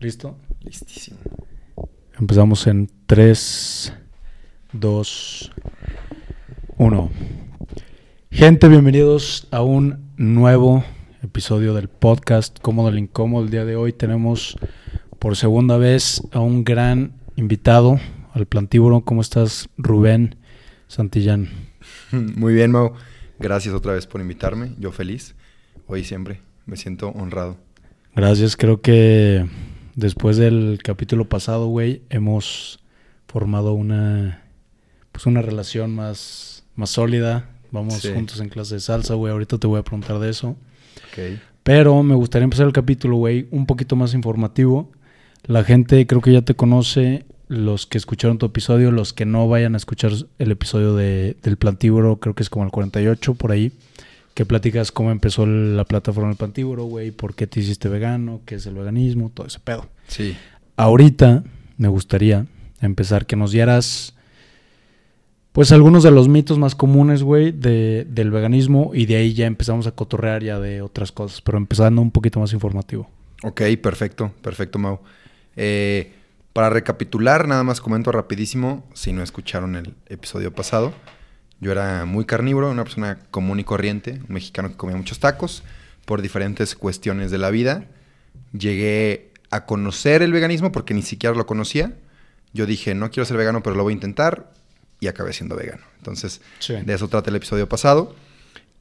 ¿Listo? Listísimo. Empezamos en 3, 2, 1. Gente, bienvenidos a un nuevo episodio del podcast Cómodo el Incómodo. El día de hoy tenemos por segunda vez a un gran invitado al Plantíbulo. ¿Cómo estás, Rubén Santillán? Muy bien, Mau. Gracias otra vez por invitarme. Yo feliz. Hoy siempre. Me siento honrado. Gracias. Creo que después del capítulo pasado, güey, hemos formado una pues una relación más, más sólida. Vamos Sí. juntos en clase de salsa, güey. Ahorita te voy a preguntar de eso. Ok. Pero me gustaría empezar el capítulo, güey, un poquito más informativo. La gente creo que ya te conoce, los que escucharon tu episodio, los que no vayan a escuchar el episodio de, del Plantíbulo, creo que es como el 48 por ahí, que platicas cómo empezó la plataforma del Plantíbulo, güey, por qué te hiciste vegano, qué es el veganismo, todo ese pedo. Sí. Ahorita me gustaría empezar que nos dieras, pues, algunos de los mitos más comunes, güey, de, del veganismo y de ahí ya empezamos a cotorrear ya de otras cosas, pero empezando un poquito más informativo. Ok, perfecto. Perfecto, Mau. Eh, para recapitular, nada más comento rapidísimo, si no escucharon el episodio pasado. Yo era muy carnívoro, una persona común y corriente, un mexicano que comía muchos tacos por diferentes cuestiones de la vida. Llegué a conocer el veganismo porque ni siquiera lo conocía. Yo dije, no quiero ser vegano, pero lo voy a intentar y acabé siendo vegano. Entonces, Sí. de eso trata el episodio pasado.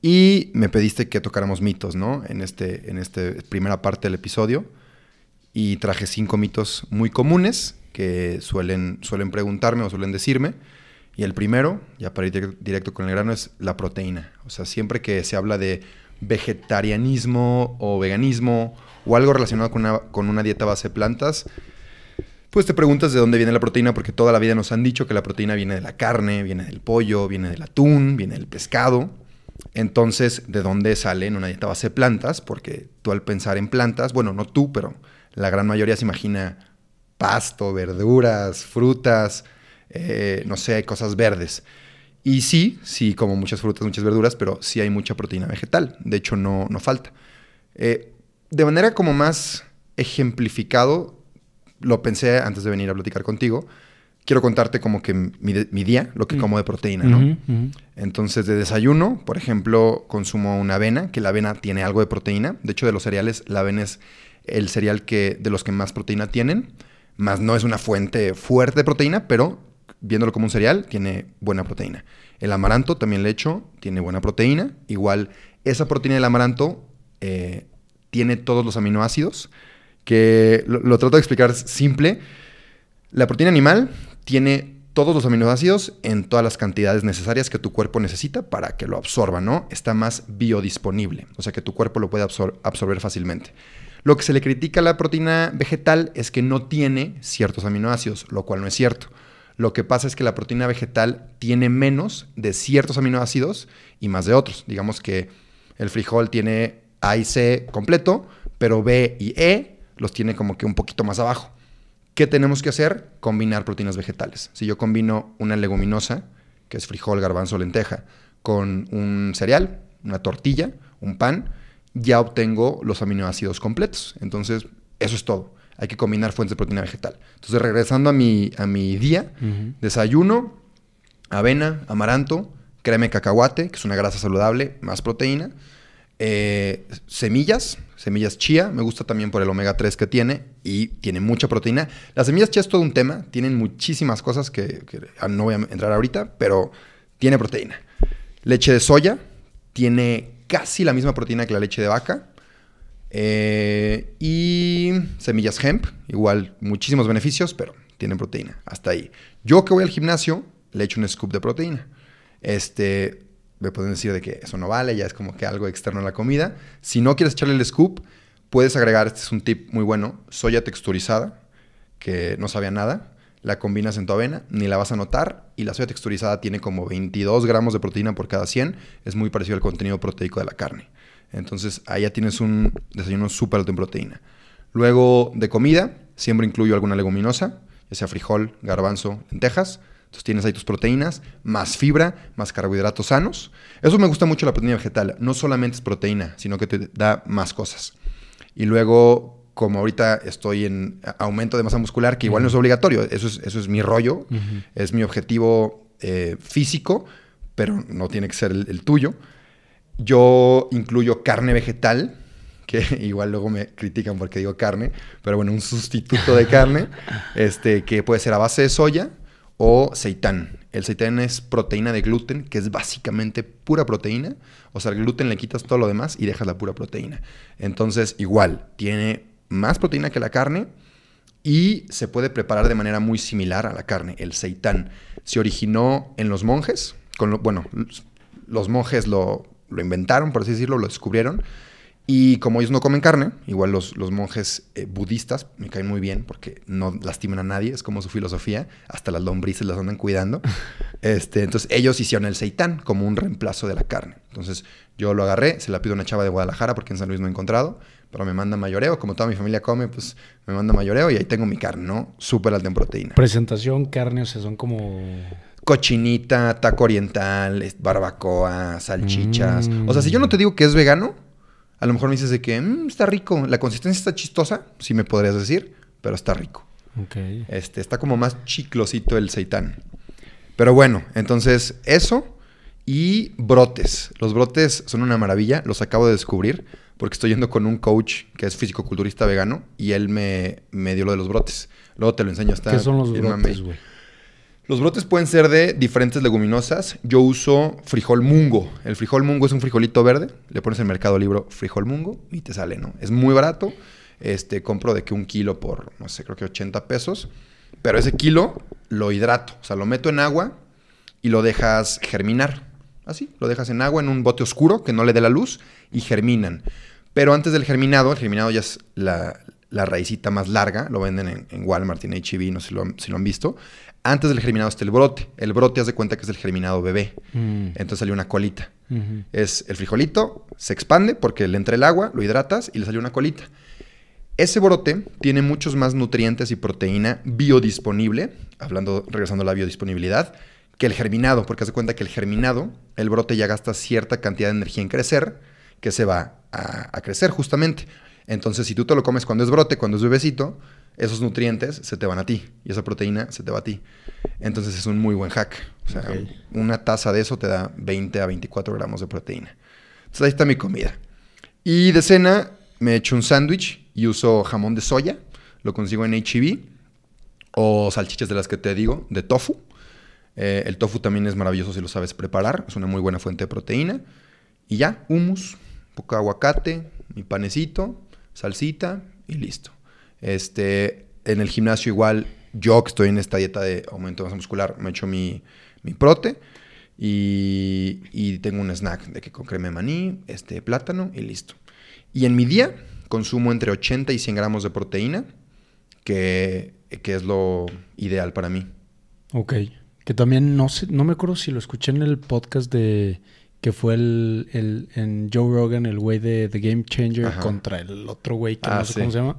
Y me pediste que tocáramos mitos, ¿no? En este, en este primera parte del episodio. Y traje cinco mitos muy comunes que suelen, suelen preguntarme o suelen decirme. Y el primero, ya para ir dir- directo con el grano, es la proteína. O sea, siempre que se habla de vegetarianismo o veganismo o algo relacionado con una, con una dieta base de plantas, pues te preguntas de dónde viene la proteína, porque toda la vida nos han dicho que la proteína viene de la carne, viene del pollo, viene del atún, viene del pescado. Entonces, ¿de dónde sale en una dieta base de plantas? Porque tú al pensar en plantas, bueno, no tú, pero la gran mayoría se imagina pasto, verduras, frutas, eh, no sé, cosas verdes. Y sí, sí, como muchas frutas, muchas verduras, pero sí hay mucha proteína vegetal. De hecho, no, no falta. Eh, de manera como más ejemplificado, lo pensé antes de venir a platicar contigo. Quiero contarte como que mi, de- mi día, lo que Mm. como de proteína, ¿no? Entonces, de desayuno, por ejemplo, consumo una avena, que la avena tiene algo de proteína. De hecho, de los cereales, la avena es el cereal que, de los que más proteína tienen. Más no es una fuente fuerte de proteína, pero viéndolo como un cereal, tiene buena proteína. El amaranto también le echo, tiene buena proteína. Igual, esa proteína del amaranto eh, tiene todos los aminoácidos, que lo, trato de explicar simple. La proteína animal tiene todos los aminoácidos en todas las cantidades necesarias que tu cuerpo necesita para que lo absorba, ¿no? Está más biodisponible, o sea que tu cuerpo lo puede absor- absorber fácilmente. Lo que se le critica a la proteína vegetal es que no tiene ciertos aminoácidos, lo cual no es cierto. Lo que pasa es que la proteína vegetal tiene menos de ciertos aminoácidos y más de otros. Digamos que el frijol tiene A y C completo, pero B y E los tiene como que un poquito más abajo. ¿Qué tenemos que hacer? Combinar proteínas vegetales. Si yo combino una leguminosa, que es frijol, garbanzo, lenteja, con un cereal, una tortilla, un pan, ya obtengo los aminoácidos completos. Entonces, eso es todo. Hay que combinar fuentes de proteína vegetal. Entonces, regresando a mi, a mi día, desayuno, avena, amaranto, crema de cacahuate, que es una grasa saludable, más proteína, eh, semillas, semillas chía, me gusta también por el omega 3 que tiene y tiene mucha proteína. Las semillas chía es todo un tema, tienen muchísimas cosas que, que no voy a entrar ahorita, pero tiene proteína. Leche de soya tiene casi la misma proteína que la leche de vaca. Eh, y semillas hemp, igual muchísimos beneficios, pero tienen proteína. Hasta ahí. Yo que voy al gimnasio, le echo un scoop de proteína. Este, me pueden decir de que eso no vale, ya es como que algo externo a la comida. Si no quieres echarle el scoop, puedes agregar, este es un tip muy bueno, soya texturizada, que no sabía nada. La combinas en tu avena, ni la vas a notar. Y la soya texturizada tiene como 22 gramos de proteína por cada 100. Es muy parecido al contenido proteico de la carne. Entonces ahí ya tienes un desayuno súper alto en proteína. Luego de comida, siempre incluyo alguna leguminosa, ya sea frijol, garbanzo, lentejas. Entonces tienes ahí tus proteínas, más fibra, más carbohidratos sanos. Eso me gusta mucho la proteína vegetal. No solamente es proteína, sino que te da más cosas. Y luego como ahorita estoy en aumento de masa muscular, que igual no es obligatorio, eso es, eso es mi rollo, es mi objetivo eh, físico, pero no tiene que ser el, tuyo. Yo incluyo carne vegetal, que igual luego me critican porque digo carne, pero bueno, un sustituto de carne, este, que puede ser a base de soya o seitán. El seitán es proteína de gluten, que es básicamente pura proteína. O sea, el gluten le quitas todo lo demás y dejas la pura proteína. Entonces, igual, tiene más proteína que la carne y se puede preparar de manera muy similar a la carne. El seitán se originó en los monjes, con bueno, los monjes lo, lo, inventaron, por así decirlo, lo descubrieron. Y como ellos no comen carne, igual los, los monjes eh, budistas me caen muy bien porque no lastiman a nadie, es como su filosofía, hasta las lombrices las andan cuidando. Este, entonces ellos hicieron el seitán como un reemplazo de la carne. Entonces yo lo agarré, se la pido a una chava de Guadalajara porque en San Luis no he encontrado pero me manda mayoreo. Como toda mi familia come, pues me manda mayoreo y ahí tengo mi carne, ¿no? Súper alta en proteína. Presentación, carne, o sea, son como... Cochinita, taco oriental, barbacoa, salchichas. O sea, si yo no te digo que es vegano, a lo mejor me dices de que mm, está rico, la consistencia está chistosa, sí me podrías decir, pero está rico. Este, está como más chiclosito el seitán. Pero bueno, entonces eso y brotes. Los brotes son una maravilla, los acabo de descubrir porque estoy yendo con un coach que es físico-culturista vegano y él me, me, dio lo de los brotes. Luego te lo enseño. Está ¿Qué son los brotes, güey? Los brotes pueden ser de diferentes leguminosas. Yo uso frijol mungo. El frijol mungo es un frijolito verde. Le pones en mercado libro frijol mungo y te sale, ¿no? Es muy barato. Este, compro de que un kilo por, no sé, creo que 80 pesos. Pero ese kilo lo hidrato. O sea, lo meto en agua y lo dejas germinar. Así, lo dejas en agua en un bote oscuro que no le dé la luz y germinan. Pero antes del germinado, el germinado ya es la, la raicita más larga, lo venden en, Walmart, en H&B, no sé si lo, han visto. Antes del germinado está el brote. El brote, haz de cuenta que es el germinado bebé. Mm. Entonces salió una colita. Es el frijolito, se expande porque le entra el agua, lo hidratas y le salió una colita. Ese brote tiene muchos más nutrientes y proteína biodisponible, hablando, regresando a la biodisponibilidad, que el germinado, porque haz de cuenta que el germinado, el brote ya gasta cierta cantidad de energía en crecer, que se va a, crecer justamente. Entonces, si tú te lo comes cuando es brote, cuando es bebecito, esos nutrientes se te van a ti y esa proteína se te va a ti. Entonces es un muy buen hack. O sea, una taza de eso te da 20 a 24 gramos de proteína. Entonces ahí está mi comida. Y de cena me he hecho un sándwich y uso jamón de soya. Lo consigo en HEB. O salchichas de las que te digo, de tofu. Eh, el tofu también es maravilloso si lo sabes preparar. Es una muy buena fuente de proteína. Y ya, hummus, poco aguacate, mi panecito, salsita y listo. Este, en el gimnasio igual, yo que estoy en esta dieta de aumento de masa muscular, me echo mi, mi prote y, y, tengo un snack de que con crema de maní, este, plátano y listo. Y en mi día consumo entre 80 y 100 gramos de proteína, que, que es lo ideal para mí. Ok. Que también no sé, no me acuerdo si lo escuché en el podcast de que fue el, el, en Joe Rogan, el güey de The Game Changer contra el otro güey que no ah, sé cómo se llama.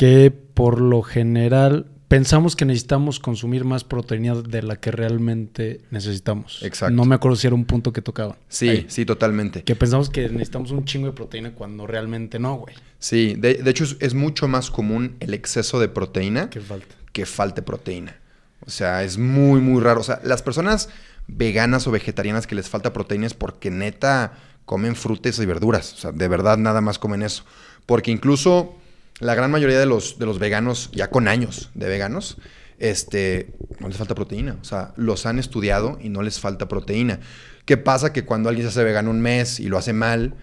Que por lo general pensamos que necesitamos consumir más proteína de la que realmente necesitamos. Exacto. No me acuerdo si era un punto que tocaban. Sí, sí, totalmente. Que pensamos que necesitamos un chingo de proteína cuando realmente no, güey. Sí, de, de hecho es, es, mucho más común el exceso de proteína que, falta. que falte proteína. O sea, es muy, muy raro. O sea, las personas veganas o vegetarianas que les falta proteínas porque neta comen frutas y verduras. O sea, de verdad nada más comen eso. Porque incluso la gran mayoría de los, de los veganos, ya con años de veganos, este, no les falta proteína. O sea, los han estudiado y no les falta proteína. ¿Qué pasa? Que cuando alguien se hace vegano un mes y lo hace mal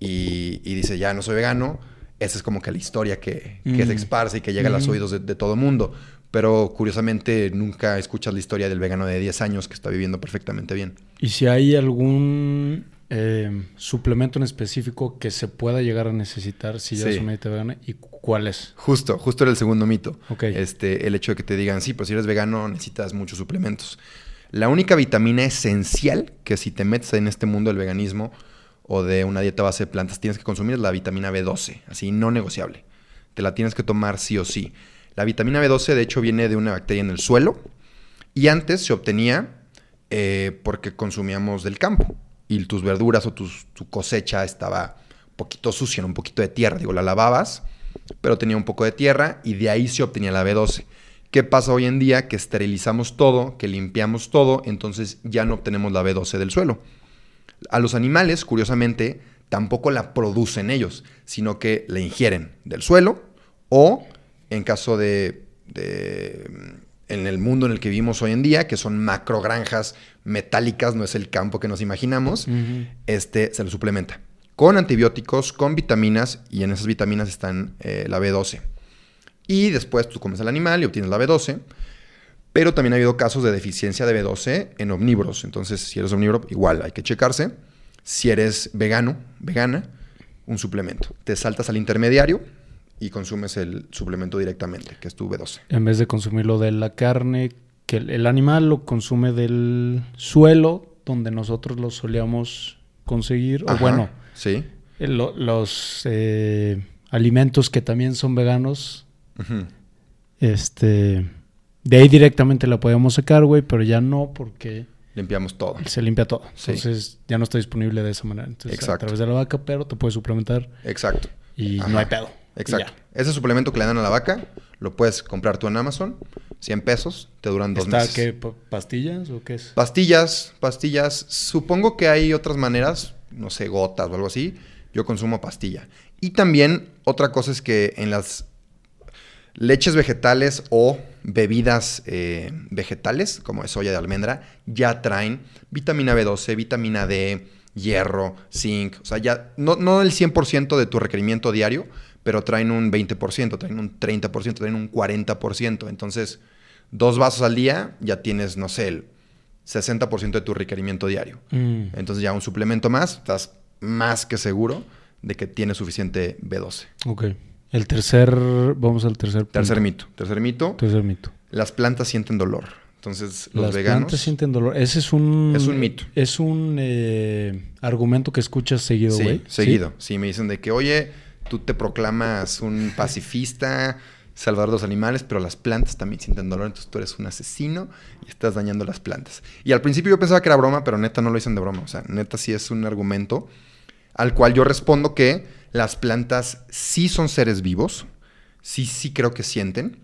y, dice, ya no soy vegano, esa es como que la historia que, que se esparce y que llega a los oídos de, de todo mundo pero curiosamente nunca escuchas la historia del vegano de 10 años que está viviendo perfectamente bien. ¿Y si hay algún eh, suplemento en específico que se pueda llegar a necesitar si ya es una dieta vegana? ¿Y cuál es? Justo, justo era el segundo mito. Ok. Este, el hecho de que te digan, sí, pero si eres vegano necesitas muchos suplementos. La única vitamina esencial que si te metes en este mundo del veganismo o de una dieta base de plantas tienes que consumir es la vitamina B12, así no negociable. Te la tienes que tomar sí o sí. La vitamina B12 de hecho viene de una bacteria en el suelo y antes se obtenía eh, porque consumíamos del campo y tus verduras o tu cosecha estaba un poquito sucia, un poquito de tierra. Digo, la lavabas pero tenía un poco de tierra y de ahí se obtenía la B12. ¿Qué pasa hoy en día? Que esterilizamos todo, que limpiamos todo, entonces ya no obtenemos la B12 del suelo. A los animales, curiosamente, tampoco la producen ellos, sino que la ingieren del suelo o, en caso de, en el mundo en el que vivimos hoy en día, que son macrogranjas metálicas, no es el campo que nos imaginamos, este, se lo suplementa con antibióticos, con vitaminas, y en esas vitaminas están eh, la B12. Y después tú comes al animal y obtienes la B12. Pero también ha habido casos de deficiencia de B12 en omnívoros. Entonces, si eres omnívoro, igual hay que checarse. Si eres vegano, vegana, un suplemento. Te saltas al intermediario y consumes el suplemento directamente, que es tu B12. En vez de consumirlo de la carne, que el animal lo consume del suelo, donde nosotros lo solíamos conseguir. o bueno, sí. los eh, alimentos que también son veganos este. De ahí directamente la podemos sacar, güey, pero ya no porque. Limpiamos todo. Se limpia todo. Entonces ya no está disponible de esa manera. Entonces, Exacto. A través de la vaca, pero te puedes suplementar. Exacto. Y no hay pedo. Exacto. Ese suplemento que le dan a la vaca, lo puedes comprar tú en Amazon. 100 pesos, te duran dos meses. qué? ¿Pastillas o qué es? Pastillas, pastillas. Supongo que hay otras maneras, no sé, gotas o algo así. Yo consumo pastilla. Y también otra cosa es que en las leches vegetales o bebidas eh, vegetales, como es soya de almendra, ya traen vitamina B12, vitamina D, hierro, zinc, o sea, ya no, no el 100% de tu requerimiento diario, pero traen un 20%, traen un 30%, traen un 40%. Entonces, dos vasos al día ya tienes, no sé, el 60% de tu requerimiento diario. Mm. Entonces ya un suplemento más, estás más que seguro de que tienes suficiente B12. Ok. El tercer, vamos al tercer Tercer mito. Tercer mito. Tercer mito. Las plantas sienten dolor. Entonces, los Las veganos. plantas sienten dolor. Ese es un. Es un mito. Es un eh, argumento que escuchas seguido, güey. Sí, seguido. ¿Sí? me dicen de que, oye, tú te proclamas un pacifista, salvador de los animales, pero las plantas también sienten dolor, entonces tú eres un asesino y estás dañando las plantas. Y al principio yo pensaba que era broma, pero neta no lo dicen de broma. O sea, neta sí es un argumento al cual yo respondo que las plantas sí son seres vivos, sí, sí creo que sienten,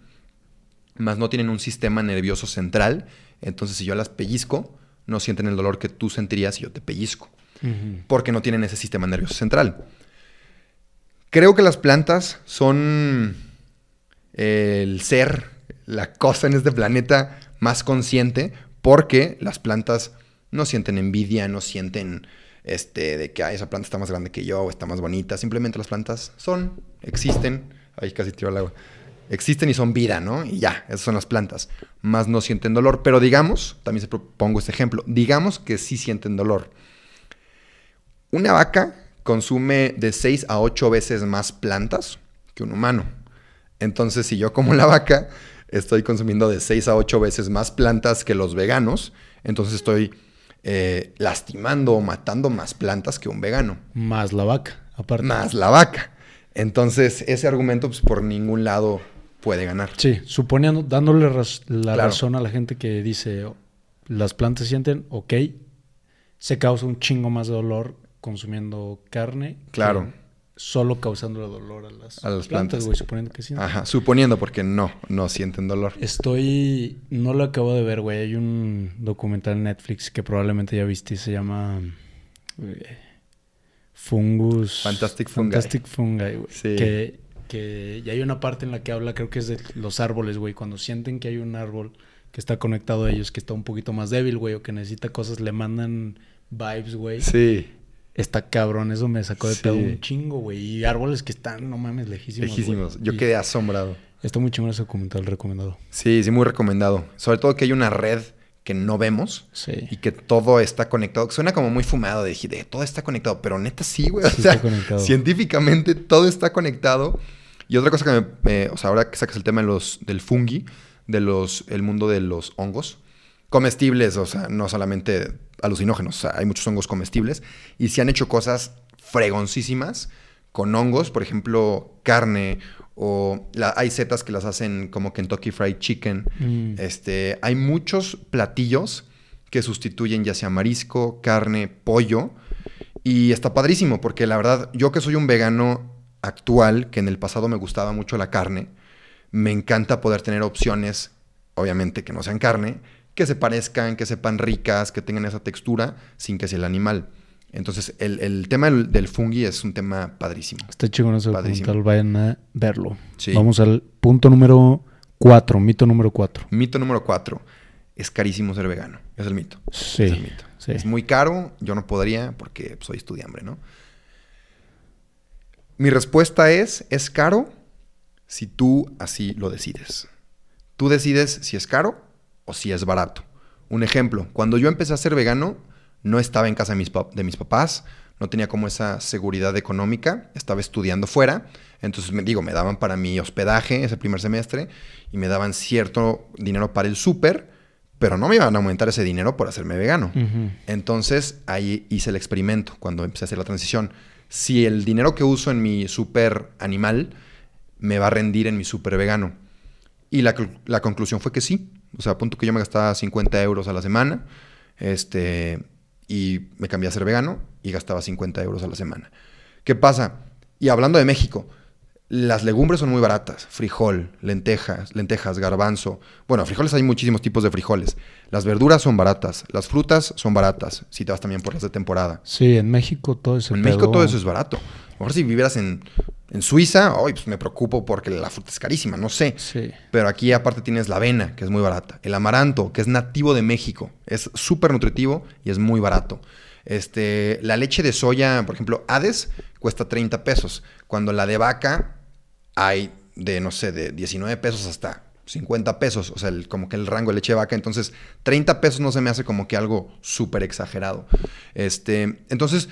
mas no tienen un sistema nervioso central. Entonces, si yo las pellizco, no sienten el dolor que tú sentirías si yo te pellizco, porque no tienen ese sistema nervioso central. Creo que las plantas son el ser, la cosa en este planeta más consciente, porque las plantas no sienten envidia, no sienten este, de que esa planta está más grande que yo o está más bonita. Simplemente las plantas son, existen. Ahí casi tiro el agua. Existen y son vida, ¿no? Y ya, esas son las plantas. Más no sienten dolor. Pero digamos, también se propongo este ejemplo, digamos que sí sienten dolor. Una vaca consume de 6 a 8 veces más plantas que un humano. Entonces, si yo como la vaca, estoy consumiendo de 6 a 8 veces más plantas que los veganos, entonces estoy eh, lastimando o matando más plantas que un vegano. Más la vaca, aparte. Más la vaca. Entonces, ese argumento, pues, por ningún lado puede ganar. Sí, suponiendo, dándole la razón a la gente que dice, las plantas sienten, ok, se causa un chingo más de dolor consumiendo carne. Claro solo causando dolor a las, a las plantas, güey, suponiendo que sí. Ajá, suponiendo porque no, no sienten dolor. Estoy, no lo acabo de ver, güey. Hay un documental en Netflix que probablemente ya viste, se llama eh, Fungus. Fantastic Fungi. Fantastic Fungi, güey. Sí. Que, que y hay una parte en la que habla, creo que es de los árboles, güey. Cuando sienten que hay un árbol que está conectado a ellos, que está un poquito más débil, güey, o que necesita cosas, le mandan vibes, güey. Sí. Está cabrón, eso me sacó de pedo un chingo, güey. Y árboles que están, no mames, lejísimos. Lejísimos. Yo quedé asombrado. Está muy chingón ese documental recomendado. Sí, sí, muy recomendado. Sobre todo que hay una red que no vemos sí. y que todo está conectado. Suena como muy fumado de, de todo está conectado, pero neta sí, güey. o sea, científicamente todo está conectado. Y otra cosa que me, o sea, ahora que sacas el tema de los, del fungi, de los, el mundo de los hongos, comestibles, o sea, no solamente alucinógenos, o sea, hay muchos hongos comestibles y se han hecho cosas fregoncísimas con hongos, por ejemplo, carne o hay setas que las hacen como Kentucky Fried Chicken. Mm. Este, hay muchos platillos que sustituyen ya sea marisco, carne, pollo y está padrísimo porque la verdad yo que soy un vegano actual, que en el pasado me gustaba mucho la carne, me encanta poder tener opciones, obviamente que no sean carne, que se parezcan, que sepan ricas, que tengan esa textura, sin que sea el animal. Entonces, el, tema del, fungi es un tema padrísimo. Está chico ese documental, vayan a verlo. Vamos al punto número cuatro, mito número cuatro. Mito número cuatro. Es carísimo ser vegano. Es el mito. Sí. Es el mito. Es muy caro, yo no podría porque soy estudiante, ¿no? Mi respuesta es, es caro si tú así lo decides. Tú decides si es caro o si es barato. Un ejemplo, cuando yo empecé a ser vegano, no estaba en casa de mis, de mis papás, no tenía como esa seguridad económica, estaba estudiando fuera, entonces me digo, me daban para mi hospedaje ese primer semestre y me daban cierto dinero para el súper, pero no me iban a aumentar ese dinero por hacerme vegano. Entonces ahí hice el experimento cuando empecé a hacer la transición. Si el dinero que uso en mi súper animal me va a rendir en mi súper vegano. Y la, la, conclusión fue que sí. O sea, a punto que yo me gastaba 50 euros a la semana. Este, y me cambié a ser vegano y gastaba 50 euros a la semana. ¿Qué pasa? Y hablando de México, las legumbres son muy baratas. Frijol, lentejas, lentejas, garbanzo. Bueno, frijoles hay muchísimos tipos de frijoles. Las verduras son baratas. Las frutas son baratas. Si te vas también por las de temporada. Sí, en México todo eso. En México todo eso es barato. A lo mejor si vivieras en, en Suiza, hoy pues me preocupo porque la fruta es carísima, no sé. Sí. Pero aquí aparte tienes la avena, que es muy barata. El amaranto, que es nativo de México. Es súper nutritivo y es muy barato. Este, la leche de soya, por ejemplo, Hades, cuesta 30 pesos. Cuando la de vaca hay de, no sé, de 19 pesos hasta 50 pesos, o sea, como que el rango de leche de vaca, entonces 30 pesos no se me hace como que algo súper exagerado. Este, entonces,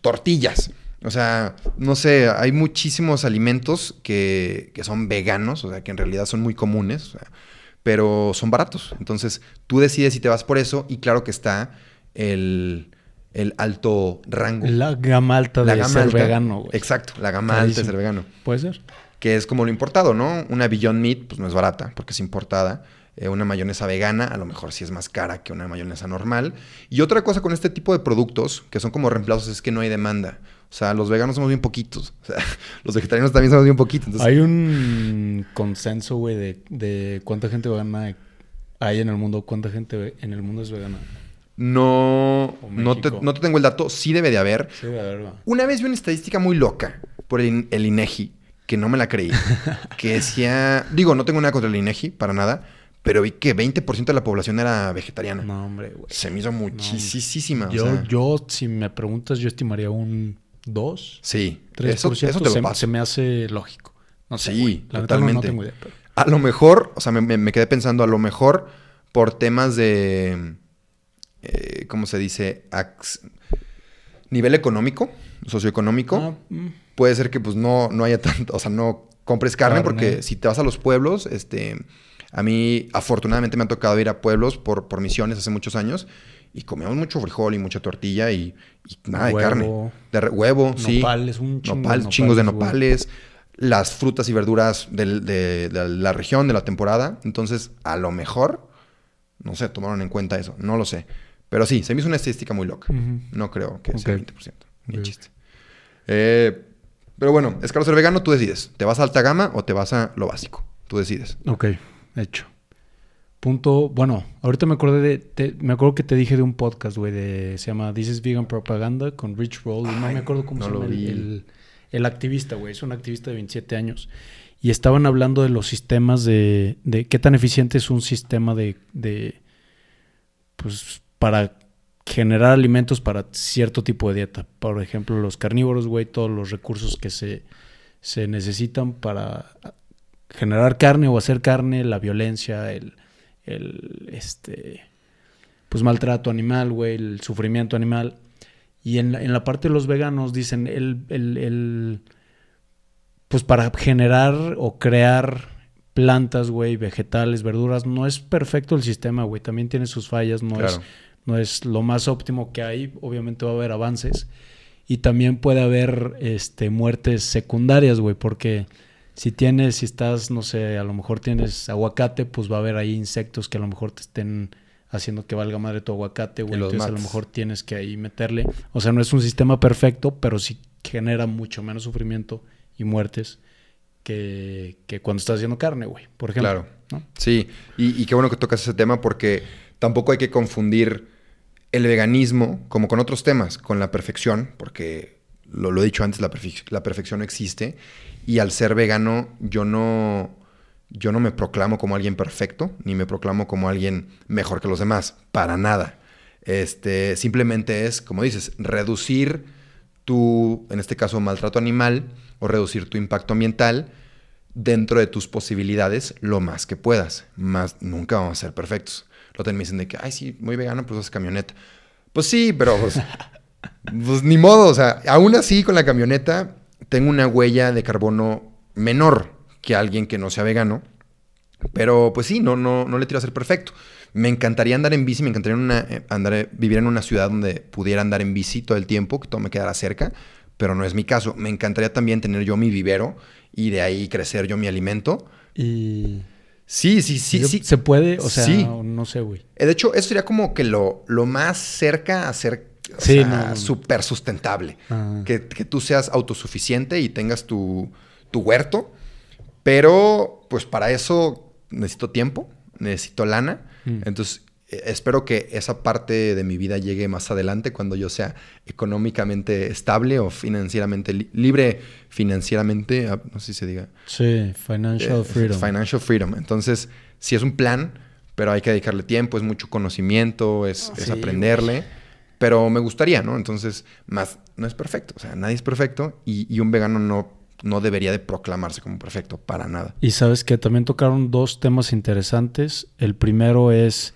tortillas. O sea, no sé, hay muchísimos alimentos que, que son veganos, o sea, que en realidad son muy comunes, pero son baratos. Entonces, tú decides si te vas por eso y claro que está el, el alto rango. La gama alta de ser vegano, Exacto, la gama alta de ser vegano. Puede ser que es como lo importado, ¿no? Una Beyond Meat, pues no es barata porque es importada. Eh, una mayonesa vegana a lo mejor sí es más cara que una mayonesa normal. Y otra cosa con este tipo de productos, que son como reemplazos, es que no hay demanda. O sea, los veganos somos bien poquitos. O sea, los vegetarianos también somos bien poquitos. Hay un consenso, güey, de, cuánta gente vegana hay en el mundo, cuánta gente en el mundo es vegana. No, no te, no te, tengo el dato. Sí debe de haber. Sí debe de haber. Una vez vi una estadística muy loca por el, el INEGI que no me la creí. que decía, digo, no tengo nada contra el INEGI, para nada, pero vi que 20% de la población era vegetariana. No, hombre, güey. Se me hizo muchísima. yo, yo, si me preguntas, yo estimaría un 2. Sí, 3%. Eso, eso te lo se, se, me hace lógico. No sé, sí, totalmente. No, tengo idea, A lo mejor, o sea, me, quedé pensando, a lo mejor por temas de, eh, ¿cómo se dice? nivel económico, socioeconómico. Ah, mm puede ser que pues no, no haya tanto, o sea, no compres carne, porque si te vas a los pueblos, este, a mí afortunadamente me ha tocado ir a pueblos por, por misiones hace muchos años y comíamos mucho frijol y mucha tortilla y, nada de carne. De huevo, sí. Nopales, un chingo Nopal, chingos de nopales. Las frutas y verduras de, la región, de la temporada. Entonces, a lo mejor, no sé, tomaron en cuenta eso. No lo sé. Pero sí, se me hizo una estadística muy loca. No creo que sea 20%. Ni chiste. Eh, pero bueno, es caro ser vegano, tú decides. ¿Te vas a alta gama o te vas a lo básico? Tú decides. Ok, hecho. Punto, bueno, ahorita me acordé de, me acuerdo que te dije de un podcast, güey, de, se llama This is Vegan Propaganda con Rich Roll, y no me acuerdo cómo se llama el, el, activista, güey, es un activista de 27 años. Y estaban hablando de los sistemas de, de qué tan eficiente es un sistema de, de pues, para generar alimentos para cierto tipo de dieta. Por ejemplo, los carnívoros, güey, todos los recursos que se, se necesitan para generar carne o hacer carne, la violencia, el, el este, pues maltrato animal, güey, el sufrimiento animal. Y en la, en la parte de los veganos dicen el, el, el, pues para generar o crear plantas, güey, vegetales, verduras, no es perfecto el sistema, güey, también tiene sus fallas, no es no es lo más óptimo que hay, obviamente va a haber avances. Y también puede haber este, muertes secundarias, güey, porque si tienes, si estás, no sé, a lo mejor tienes aguacate, pues va a haber ahí insectos que a lo mejor te estén haciendo que valga madre tu aguacate, güey, entonces a lo mejor tienes que ahí meterle, o sea, no es un sistema perfecto, pero sí genera mucho menos sufrimiento y muertes que, que cuando estás haciendo carne, güey, por ejemplo. Claro. ¿no? Sí, y, y qué bueno que tocas ese tema porque tampoco hay que confundir el veganismo como con otros temas, con la perfección, porque lo, lo he dicho antes, la, perfe- la perfección no existe. Y al ser vegano, yo no, yo no me proclamo como alguien perfecto, ni me proclamo como alguien mejor que los demás, para nada. Este, simplemente es, como dices, reducir tu, en este caso, maltrato animal o reducir tu impacto ambiental dentro de tus posibilidades lo más que puedas. Más nunca vamos a ser perfectos. Lo me dicen de que, ay, sí, muy vegano, pues haces camioneta. Pues sí, pero pues, pues ni modo. O sea, aún así con la camioneta tengo una huella de carbono menor que alguien que no sea vegano. Pero pues sí, no, no, no le tiro a ser perfecto. Me encantaría andar en bici, me encantaría una, eh, andar, vivir en una ciudad donde pudiera andar en bici todo el tiempo, que todo me quedara cerca, pero no es mi caso. Me encantaría también tener yo mi vivero y de ahí crecer yo mi alimento. Y... Sí, sí, sí, ¿Se- sí. ¿Se puede? O sea, Sí. no sé, güey. Eh, De hecho, eso sería como que lo, lo más cerca a ser o Sí, sea, no, súper sustentable. Ah. Que, que tú seas autosuficiente y tengas tu, tu huerto. Pero, pues para eso necesito tiempo, necesito lana. Mm. Entonces, eh, espero que esa parte de mi vida llegue más adelante cuando yo sea económicamente estable o financieramente li- libre financieramente, ah, no sé si se diga. Sí, financial Eh, freedom. Financial freedom. Entonces, sí es un plan, pero hay que dedicarle tiempo, es mucho conocimiento, es, Ah, es sí, aprenderle. Pero me gustaría, ¿no? Entonces, más, no es perfecto. O sea, nadie es perfecto y, y un vegano no, no debería de proclamarse como perfecto para nada. Y sabes que también tocaron dos temas interesantes. El primero es,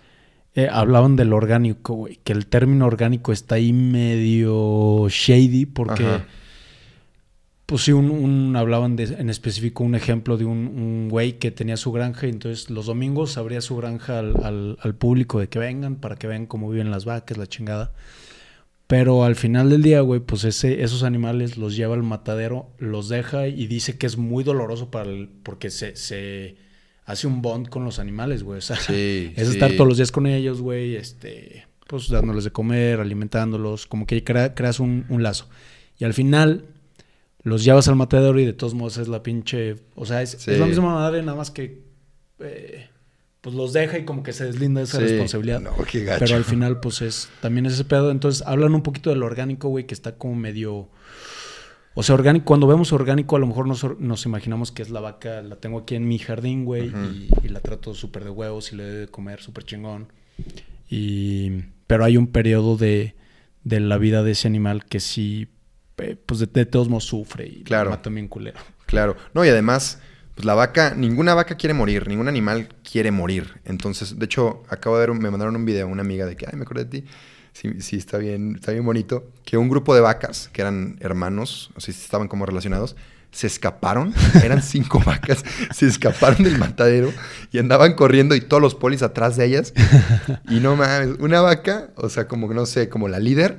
eh, hablaban del orgánico, güey, que el término orgánico está ahí medio shady porque, Ajá. Pues sí, un, un- hablaban de, en específico un ejemplo de un, un güey que tenía su granja y entonces los domingos abría su granja al, al- al público de que vengan para que vean cómo viven las vacas, la chingada. Pero al final del día, güey, pues ese, esos animales los lleva al matadero, los deja y dice que es muy doloroso para el, porque se, se hace un bond con los animales, güey. O sea, Sí, es sí. estar todos los días con ellos, güey, este, pues dándoles de comer, alimentándolos, como que crea- creas un, un lazo. Y al final los llevas al matadero y de todos modos es la pinche, o sea, es, Sí. es la misma madre, nada más que eh, pues los deja y como que se deslinda de esa Sí. responsabilidad. No, qué gacho. Pero al final, pues es también es ese pedo. Entonces, hablan un poquito del orgánico, güey, que está como medio. O sea, orgánico, cuando vemos orgánico, a lo mejor nos, nos imaginamos que es la vaca, la tengo aquí en mi jardín, güey, y, y la trato súper de huevos y le doy de comer súper chingón. Y, pero hay un periodo de, de la vida de ese animal que sí, pues de, de todos modos sufre y Claro. mata bien culero. Claro. No, y además, pues la vaca, ninguna vaca quiere morir, ningún animal quiere morir. Entonces, de hecho, acabo de ver, me mandaron un video, una amiga de que, ay, me acordé de ti. Sí, sí, está bien, está bien bonito. Que un grupo de vacas, que eran hermanos, o sea, estaban como relacionados, se escaparon, eran cinco vacas, se escaparon del matadero y andaban corriendo y todos los polis atrás de ellas. Y no mames, una vaca, o sea, como no sé, como la líder,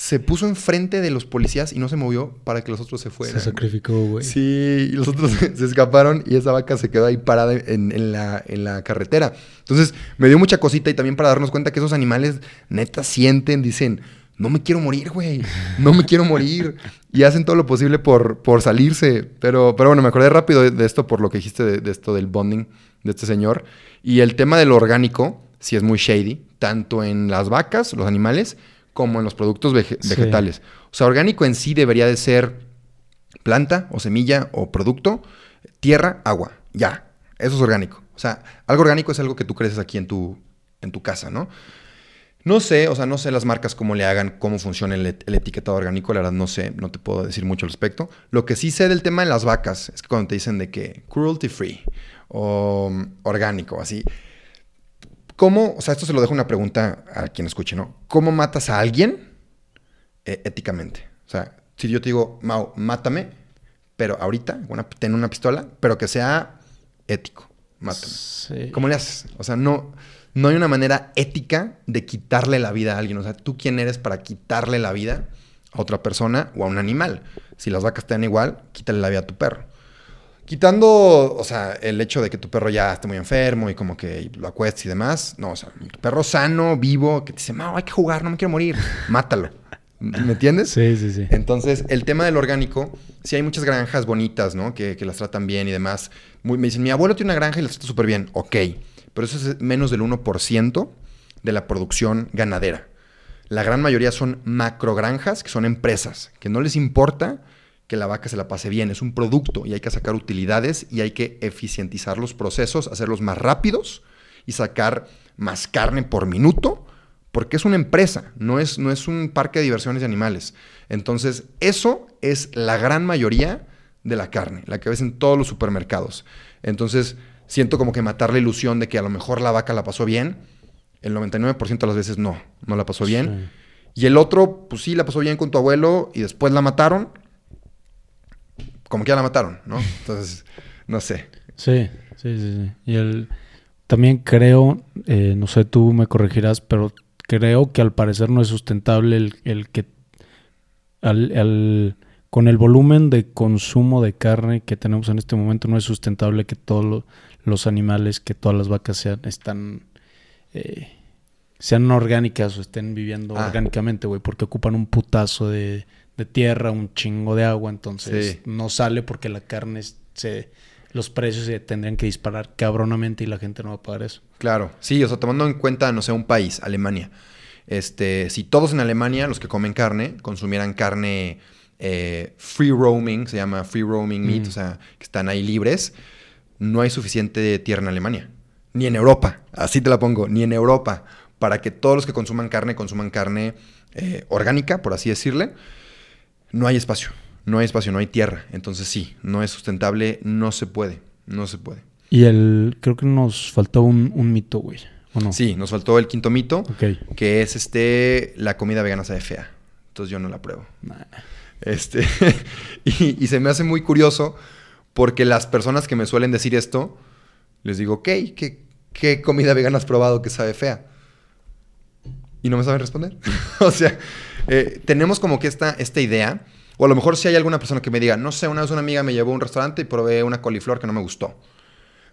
se puso enfrente de los policías y no se movió para que los otros se fueran. Se sacrificó, güey. Sí, y los otros se escaparon y esa vaca se quedó ahí parada en, en la, en la carretera. Entonces me dio mucha cosita y también para darnos cuenta que esos animales neta sienten, dicen, no me quiero morir, güey, no me quiero morir. Y hacen todo lo posible por, por salirse. Pero, pero bueno, me acordé rápido de, de esto por lo que dijiste de, de esto del bonding de este señor. Y el tema de lo orgánico, sí es muy shady, tanto en las vacas, los animales, como en los productos vege- Sí. vegetales. O sea, orgánico en sí debería de ser planta o semilla o producto, tierra, agua. Ya. Eso es orgánico. O sea, algo orgánico es algo que tú creces aquí en tu, en tu casa, ¿no? No sé, o sea, no sé las marcas cómo le hagan, cómo funciona el etiquetado orgánico, la verdad no sé, no te puedo decir mucho al respecto. Lo que sí sé del tema de las vacas es que cuando te dicen de que cruelty free o mm, orgánico, así, ¿cómo, o sea, esto se lo dejo una pregunta a quien escuche, ¿no? ¿Cómo matas a alguien eh, éticamente? O sea, si yo te digo, Mau, mátame, pero ahorita, una, ten una pistola, pero que sea ético, mátame. Sí. ¿Cómo le haces? O sea, no, no hay una manera ética de quitarle la vida a alguien. O sea, ¿tú quién eres para quitarle la vida a otra persona o a un animal? Si las vacas te dan igual, quítale la vida a tu perro. Quitando, o sea, el hecho de que tu perro ya esté muy enfermo y como que lo acuestes y demás. No, o sea, tu perro sano, vivo, que te dice, Mau, hay que jugar, no me quiero morir. Mátalo. ¿Me entiendes? Sí, sí, sí. Entonces, el tema del orgánico sí hay muchas granjas bonitas, ¿no? Que, que las tratan bien y demás. Muy- me dicen, mi abuelo tiene una granja y las trata súper bien. Ok, pero eso es menos del 1% de la producción ganadera. La gran mayoría son macrogranjas, que son empresas, que no les importa que la vaca se la pase bien. Es un producto y hay que sacar utilidades y hay que eficientizar los procesos, hacerlos más rápidos y sacar más carne por minuto, porque es una empresa, no es, no es un parque de diversiones de animales. Entonces, eso es la gran mayoría de la carne, la que ves en todos los supermercados. Entonces, siento como que matar la ilusión de que a lo mejor la vaca la pasó bien, el 99% de las veces no, no la pasó bien. Y el otro, pues sí, la pasó bien con tu abuelo y después la mataron. Como que ya la mataron, ¿no? Entonces, no sé. Sí, sí, sí, sí. Y el también creo, eh, no sé, tú me corregirás, pero creo que al parecer no es sustentable el, el que al, al- con el volumen de consumo de carne que tenemos en este momento no es sustentable que todos lo- los animales, que todas las vacas sean están eh, sean orgánicas o estén viviendo Ah. orgánicamente, güey, porque ocupan un putazo de, de tierra, un chingo de agua, entonces Sí. no sale porque la carne se los precios se tendrían que disparar cabronamente y la gente no va a pagar eso. Claro, sí, o sea, tomando en cuenta, no sé, un país, Alemania. Este, si todos en Alemania, los que comen carne, consumieran carne eh, free roaming, se llama free roaming meat, Mm. o sea, que están ahí libres, no hay suficiente tierra en Alemania. Ni en Europa, así te la pongo, ni en Europa, para que todos los que consuman carne consuman carne eh, orgánica, por así decirle. No hay espacio, no hay espacio, no hay tierra. Entonces sí, no es sustentable, no se puede, no se puede. Y el creo que nos faltó un, un mito, güey, ¿o no? Sí, nos faltó el quinto mito, que es este, la comida vegana sabe fea. Entonces yo no la pruebo. Nah. Este, y, y se me hace muy curioso porque las personas que me suelen decir esto, les digo, ok, ¿qué, qué comida vegana has probado que sabe fea? Y no me saben responder. o sea, eh, tenemos como que esta, esta idea, o a lo mejor si hay alguna persona que me diga, no sé, una vez una amiga me llevó a un restaurante y probé una coliflor que no me gustó.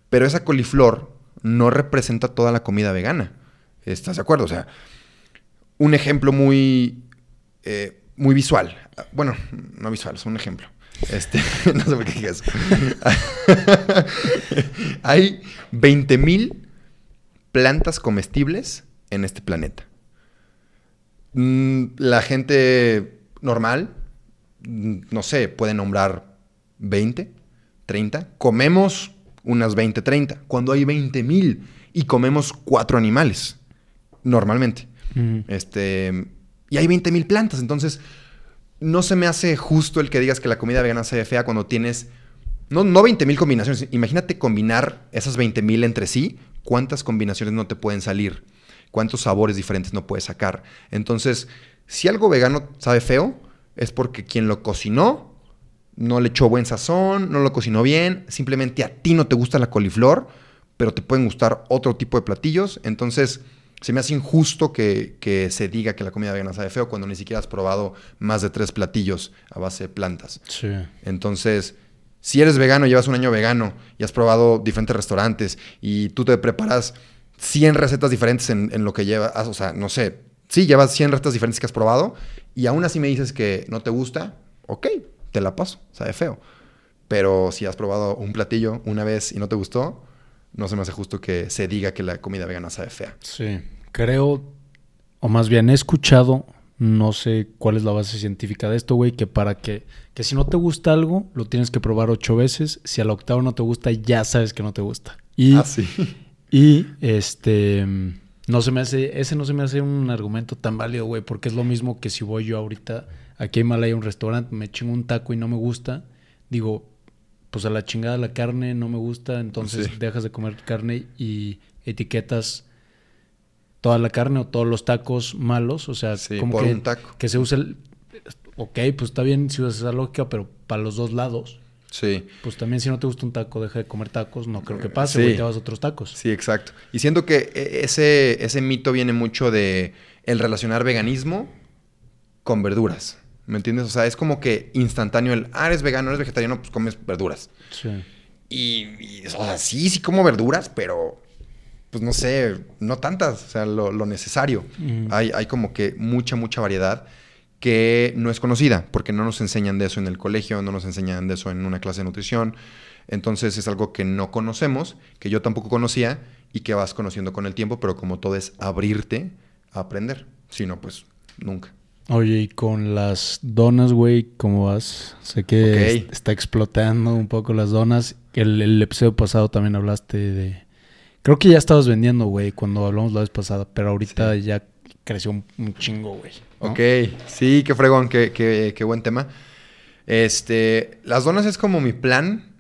Pero esa coliflor no representa toda la comida vegana. ¿Estás de acuerdo? O sea, un ejemplo muy, eh, muy visual. Bueno, no visual, es un ejemplo. Este, no sé por qué dije eso. Hay 20.000 plantas comestibles en este planeta. Mm, La gente normal, mm, no sé, puede nombrar 20, 30. Comemos unas 20, 30. Cuando hay 20.000 y comemos cuatro animales, normalmente. Mm. Este, y hay 20 mil plantas, entonces no se me hace justo el que digas que la comida vegana se ve fea cuando tienes, no, no 20 mil combinaciones, imagínate combinar esas 20 mil entre sí, cuántas combinaciones no te pueden salir, cuántos sabores diferentes no puedes sacar. Entonces, si algo vegano sabe feo, es porque quien lo cocinó no le echó buen sazón, no lo cocinó bien, simplemente a ti no te gusta la coliflor, pero te pueden gustar otro tipo de platillos, entonces se me hace injusto que, que se diga que la comida vegana sabe feo cuando ni siquiera has probado más de tres platillos a base de plantas. Sí. Entonces, si eres vegano, llevas un año vegano y has probado diferentes restaurantes y tú te preparas 100 recetas diferentes en, en lo que llevas, o sea, no sé, sí, llevas 100 recetas diferentes que has probado y aún así me dices que no te gusta, ok, te la paso, sabe feo. Pero si has probado un platillo una vez y no te gustó, no se me hace justo que se diga que la comida vegana sabe fea. Sí, creo, o más bien he escuchado, no sé cuál es la base científica de esto, güey, que para que, que si no te gusta algo, lo tienes que probar ocho veces, si a la octava no te gusta, ya sabes que no te gusta. Y, Ah, sí. Y este, no se me hace, ese no se me hace un argumento tan válido, güey, porque es lo mismo que si voy yo ahorita, aquí en Malaya, a un restaurante, me chingo un taco y no me gusta, digo, pues a la chingada la carne no me gusta, entonces Sí. dejas de comer carne y etiquetas toda la carne o todos los tacos malos, o sea, Sí, como por que, un taco. que se use el... Ok, pues está bien si usas esa lógica, pero para los dos lados, Sí. pues también si no te gusta un taco, deja de comer tacos, no creo que pase, sí. te vas a otros tacos. Sí, exacto. Y siento que e- ese, ese mito viene mucho de el relacionar veganismo con verduras. ¿Me entiendes? O sea, es como que instantáneo el, ah, eres vegano, eres vegetariano, pues comes verduras. Sí. Y, y, o sea, sí, sí como verduras, pero pues no sé, no tantas, o sea, lo, lo necesario. Mm. Hay, hay como que mucha, mucha variedad que no es conocida, porque no nos enseñan de eso en el colegio, no nos enseñan de eso en una clase de nutrición. Entonces es algo que no conocemos, que yo tampoco conocía y que vas conociendo con el tiempo, pero como todo es abrirte a aprender. Si no, pues nunca. Oye, y con las donas, güey, ¿cómo vas? Sé que está explotando un poco las donas. El, el episodio pasado también hablaste de... Creo que ya estabas vendiendo, güey, cuando hablamos la vez pasada, pero ahorita ya creció un, un chingo, güey. ¿No? Ok, sí, qué fregón, qué, qué- qué buen tema. Este, las donas es como mi plan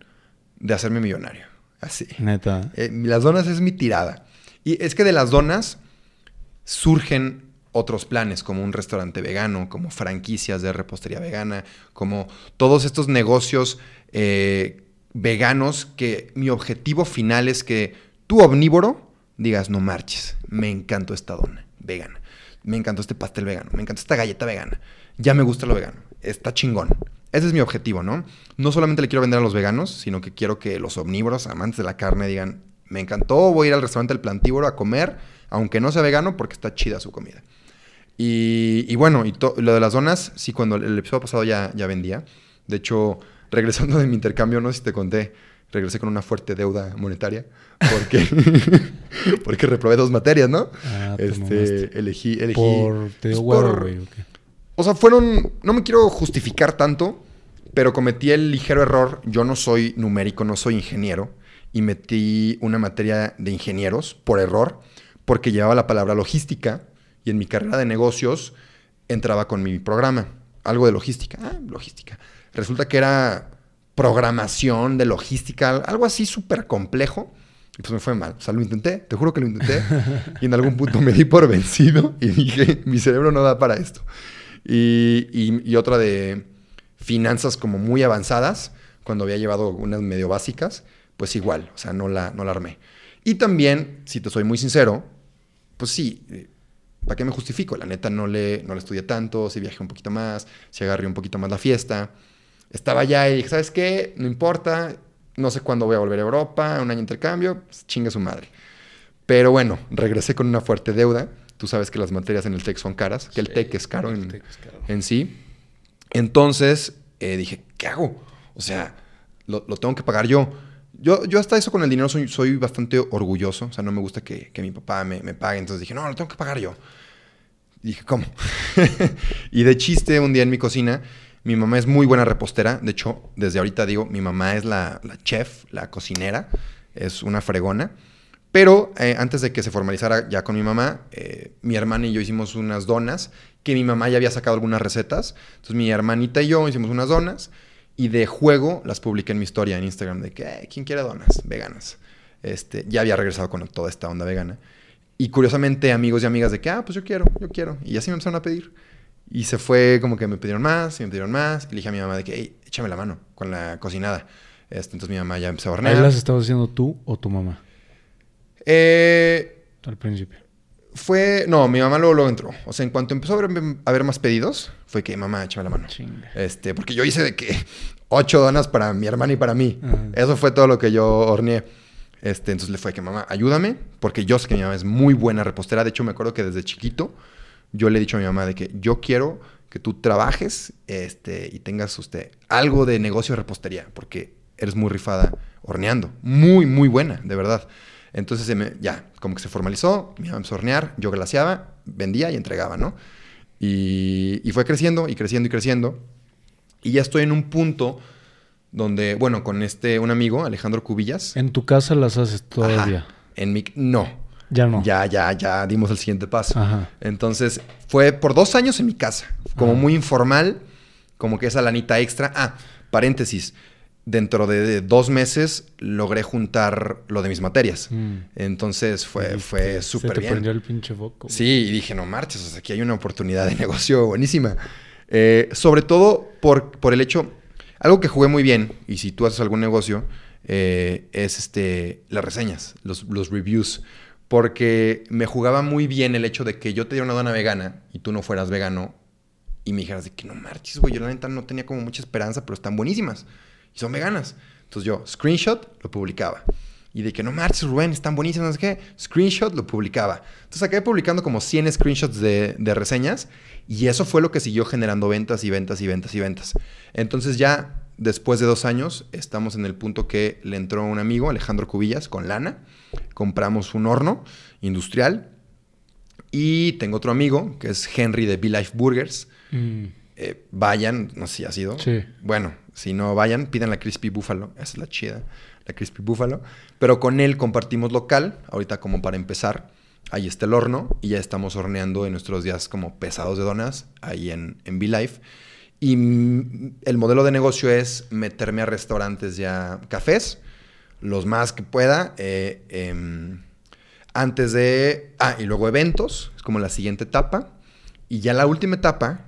de hacerme millonario. Así. Neta. Eh, las donas es mi tirada. Y es que de las donas surgen otros planes, como un restaurante vegano, como franquicias de repostería vegana, como todos estos negocios eh, veganos que mi objetivo final es que tú omnívoro digas, no marches, me encantó esta dona vegana, me encantó este pastel vegano, me encantó esta galleta vegana, ya me gusta lo vegano, está chingón. Ese es mi objetivo, ¿no? No solamente le quiero vender a los veganos, sino que quiero que los omnívoros, amantes de la carne, digan, me encantó, voy a ir al restaurante del plantívoro a comer, aunque no sea vegano, porque está chida su comida. Y, bueno, y lo de las donas, sí, cuando el episodio pasado ya, ya vendía. De hecho, regresando de mi intercambio, no sé si te conté, regresé con una fuerte deuda monetaria porque, porque reprobé dos materias, ¿no? Ah, te este, elegí, elegí... Por... Te pues, por- o sea, fueron. No me quiero justificar tanto, pero cometí el ligero error. Yo no soy numérico, no soy ingeniero. Y metí una materia de ingenieros por error, porque llevaba la palabra logística. Y en mi carrera de negocios entraba con mi programa. Algo de logística. Ah, logística. Resulta que era programación de logística, algo así súper complejo. Y pues me fue mal. O sea, lo intenté, te juro que lo intenté. y en algún punto me di por vencido y dije, mi cerebro no da para esto. Y, y- y otra de finanzas como muy avanzadas, cuando había llevado unas medio básicas, pues igual, o sea, no la, no la armé. Y también, si te soy muy sincero, pues sí, eh, ¿para qué me justifico? La neta no le, no le estudié tanto, si viajé un poquito más, si agarré un poquito más la fiesta. Estaba allá y dije, ¿sabes qué? No importa, no sé cuándo voy a volver a Europa, un año de intercambio, pues, chingue su madre. Pero bueno, regresé con una fuerte deuda. Tú sabes que las materias en el TEC son caras, que el Sí, TEC es caro el en, es caro. en sí. Entonces eh, dije, ¿qué hago? O sea, lo, lo tengo que pagar yo. Yo, yo hasta eso con el dinero soy, soy bastante orgulloso. O sea, no me gusta que, que mi papá me, me pague. Entonces dije, no, lo tengo que pagar yo. Y dije, ¿cómo? y de chiste, un día en mi cocina, mi mamá es muy buena repostera. De hecho, desde ahorita digo, mi mamá es la, chef, la cocinera. Es una fregona. Pero eh, antes de que se formalizara ya con mi mamá, eh, mi hermana y yo hicimos unas donas que mi mamá ya había sacado algunas recetas. Entonces mi hermanita y yo hicimos unas donas y de juego las publiqué en mi historia en Instagram de que, "Eh, ¿quién quiere donas veganas? Este, ya había regresado con toda esta onda vegana. Y curiosamente amigos y amigas de que, ah, pues yo quiero, yo quiero. Y así me empezaron a pedir. Y se fue como que me pidieron más, y me pidieron más. Y le dije a mi mamá de que, hey, échame la mano con la cocinada. Este, entonces mi mamá ya empezó a hornear. ¿Ahí las estabas haciendo tú o tu mamá? Eh, Al principio. fue, no, mi mamá luego, luego entró. O sea, en cuanto empezó a haber, a haber más pedidos, fue que mamá, échame la mano. Chinga. Este, porque yo hice de que ocho donas para mi hermana y para mí. Ajá. Eso fue todo lo que yo horneé. Este, entonces le fue que mamá, ayúdame, porque yo sé que mi mamá es muy buena repostera. De hecho, me acuerdo que desde chiquito yo le he dicho a mi mamá de que yo quiero que tú trabajes este, y tengas usted algo de negocio de repostería, porque eres muy rifada horneando. Muy, muy buena, de verdad. Entonces ya, como que se formalizó, mi mamá empezó a hornear, yo glaseaba, vendía y entregaba, ¿no? Y, y fue creciendo y creciendo y creciendo. Y ya estoy en un punto donde, bueno, con este, un amigo, Alejandro Cubillas. ¿En tu casa las haces todavía? Ajá, en mi... No. Ya no. Ya, ya, ya dimos el siguiente paso. Ajá. Entonces, fue por dos años en mi casa. Como Ajá. muy informal, como que esa lanita extra. Ah, paréntesis. Dentro de, de dos meses logré juntar lo de mis materias. Mm. Entonces fue, fue Se súper te bien. prendió el pinche foco. Sí, y dije, no marches, o sea, aquí hay una oportunidad de negocio buenísima. Eh, sobre todo por, por el hecho, algo que jugué muy bien, y si tú haces algún negocio, eh, es este, las reseñas, los, los reviews. Porque me jugaba muy bien el hecho de que yo te diera una dona vegana y tú no fueras vegano y me dijeras de que no marches, güey, yo la neta no tenía como mucha esperanza, pero están buenísimas y son veganas. Entonces yo, screenshot, lo publicaba. Y de que no marches, Rubén, están buenísimos, no sé qué. Screenshot lo publicaba. Entonces acabé publicando como 100 screenshots de, de reseñas. Y eso fue lo que siguió generando ventas y ventas y ventas y ventas. Entonces ya después de dos años estamos en el punto que le entró un amigo, Alejandro Cubillas, con lana. Compramos un horno industrial. Y tengo otro amigo, que es Henry de Be Life Burgers. Mm. Eh, vayan, no sé si ha sido. Sí. Bueno, si no vayan, pidan la Crispy Buffalo. Esa es la chida, la Crispy Buffalo. Pero con él compartimos local, ahorita como para empezar. Ahí está el horno y ya estamos horneando en nuestros días como pesados de donas ahí en, en Life. Y el modelo de negocio es meterme a restaurantes ya cafés, los más que pueda, eh, em, antes de... Ah, y luego eventos, es como la siguiente etapa. Y ya la última etapa,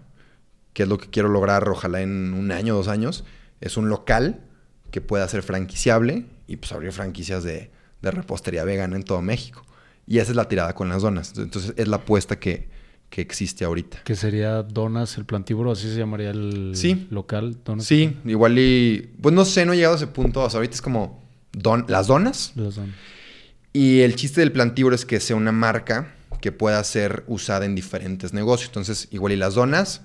que es lo que quiero lograr, ojalá en un año, dos años, es un local que pueda ser franquiciable y pues abrir franquicias de, de repostería vegana en todo México. Y esa es la tirada con las donas. Entonces es la apuesta que, que existe ahorita. Que sería Donas el Plantíbulo, así se llamaría el Sí. local. Donas Sí, igual y... Pues no sé, no he llegado a ese punto. O sea, ahorita es como don, las donas. Las donas. Y el chiste del plantívoro es que sea una marca que pueda ser usada en diferentes negocios. Entonces, igual y las donas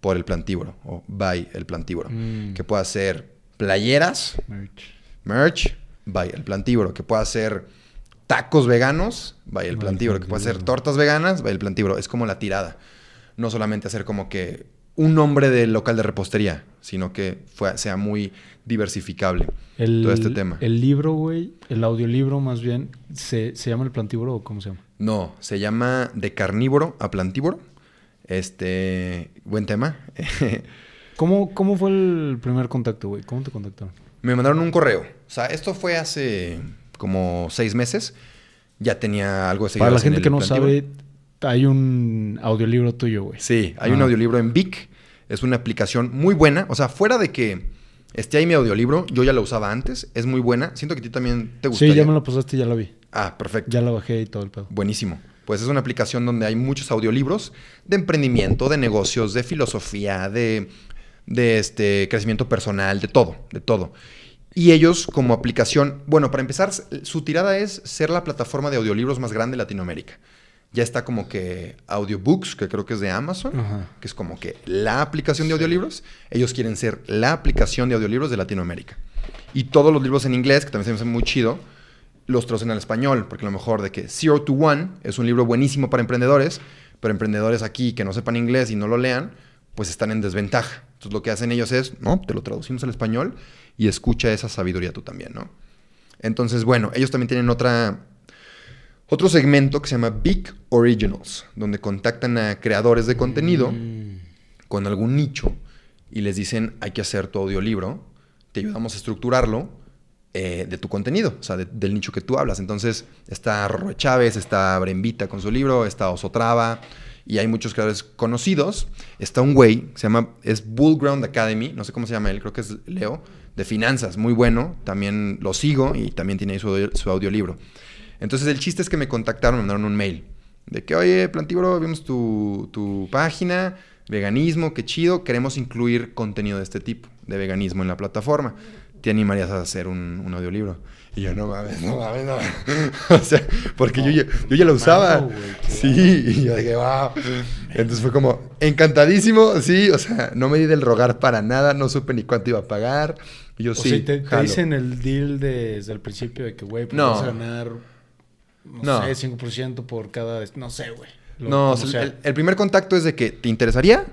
por el plantívoro o by el plantívoro. Mm. Que pueda ser playeras, Merch. merch, by el plantívoro. Que pueda ser tacos veganos, by el plantívoro. Que pueda ser plantívoro. tortas veganas, by el plantívoro. Es como la tirada. No solamente hacer como que un nombre del local de repostería, sino que fue- sea muy diversificable El, todo este tema. El libro, güey, el audiolibro más bien, ¿se, se llama El Plantíbulo o cómo se llama? No, se llama de carnívoro a plantívoro. Este, buen tema. ¿Cómo, ¿Cómo fue el primer contacto, güey? ¿Cómo te contactaron? Me mandaron un correo. O sea, esto fue hace como seis meses. Ya tenía algo de Para la gente que no sabe, hay un audiolibro tuyo, güey. Sí, hay un audiolibro en Vic. Es una aplicación muy buena. O sea, fuera de que esté ahí mi audiolibro, yo ya lo usaba antes. Es muy buena. Siento que a ti también te gustaría. Sí, ya me lo pasaste y ya la vi. Ah, perfecto. Ya la bajé y todo el pedo. Buenísimo. Pues es una aplicación donde hay muchos audiolibros de emprendimiento, de negocios, de filosofía, de, de este, crecimiento personal, de todo, de todo. Y ellos como aplicación, bueno, para empezar, su tirada es ser la plataforma de audiolibros más grande de Latinoamérica. Ya está como que Audiobooks, que creo que es de Amazon, Ajá. que es como que la aplicación de audiolibros. Ellos quieren ser la aplicación de audiolibros de Latinoamérica. Y todos los libros en inglés, que también se me hace muy chido, los traducen al español, porque a lo mejor de que Zero to One es un libro buenísimo para emprendedores, pero emprendedores aquí que no sepan inglés y no lo lean, pues están en desventaja. Entonces lo que hacen ellos es, no, te lo traducimos al español y escucha esa sabiduría tú también, ¿no? Entonces, bueno, ellos también tienen otra, otro segmento que se llama Big Originals, donde contactan a creadores de contenido Mm. con algún nicho y les dicen hay que hacer tu audiolibro, te ayudamos a estructurarlo eh, de tu contenido, o sea, de- del nicho que tú hablas. Entonces está Roy Chávez, está Brembita con su libro, está Osotrava y hay muchos creadores conocidos. Está un güey, se llama, es Bullground Academy, no sé cómo se llama él, creo que es Leo, de finanzas, muy bueno, también lo sigo y también tiene ahí su, su audiolibro. Entonces el chiste es que me contactaron, me mandaron un mail. De que, oye, Plantívoro, vimos tu, tu página, veganismo, qué chido, queremos incluir contenido de este tipo, de veganismo en la plataforma. ¿Te animarías a hacer un, un audiolibro? Y yo, no mames, no mames, no. o sea, porque yo, ya- yo ya lo usaba. sí, y yo dije, wow. Entonces fue como, encantadísimo, sí, o sea, no me di del rogar para nada, no supe ni cuánto iba a pagar. Y yo, O sí, sea, te, te jalo". dicen el deal desde el principio de que, güey, pues No. vas a ganar, no, No. sé, 5% por cada... No sé, güey. No, o sea. el, el primer contacto es de que, ¿te interesaría?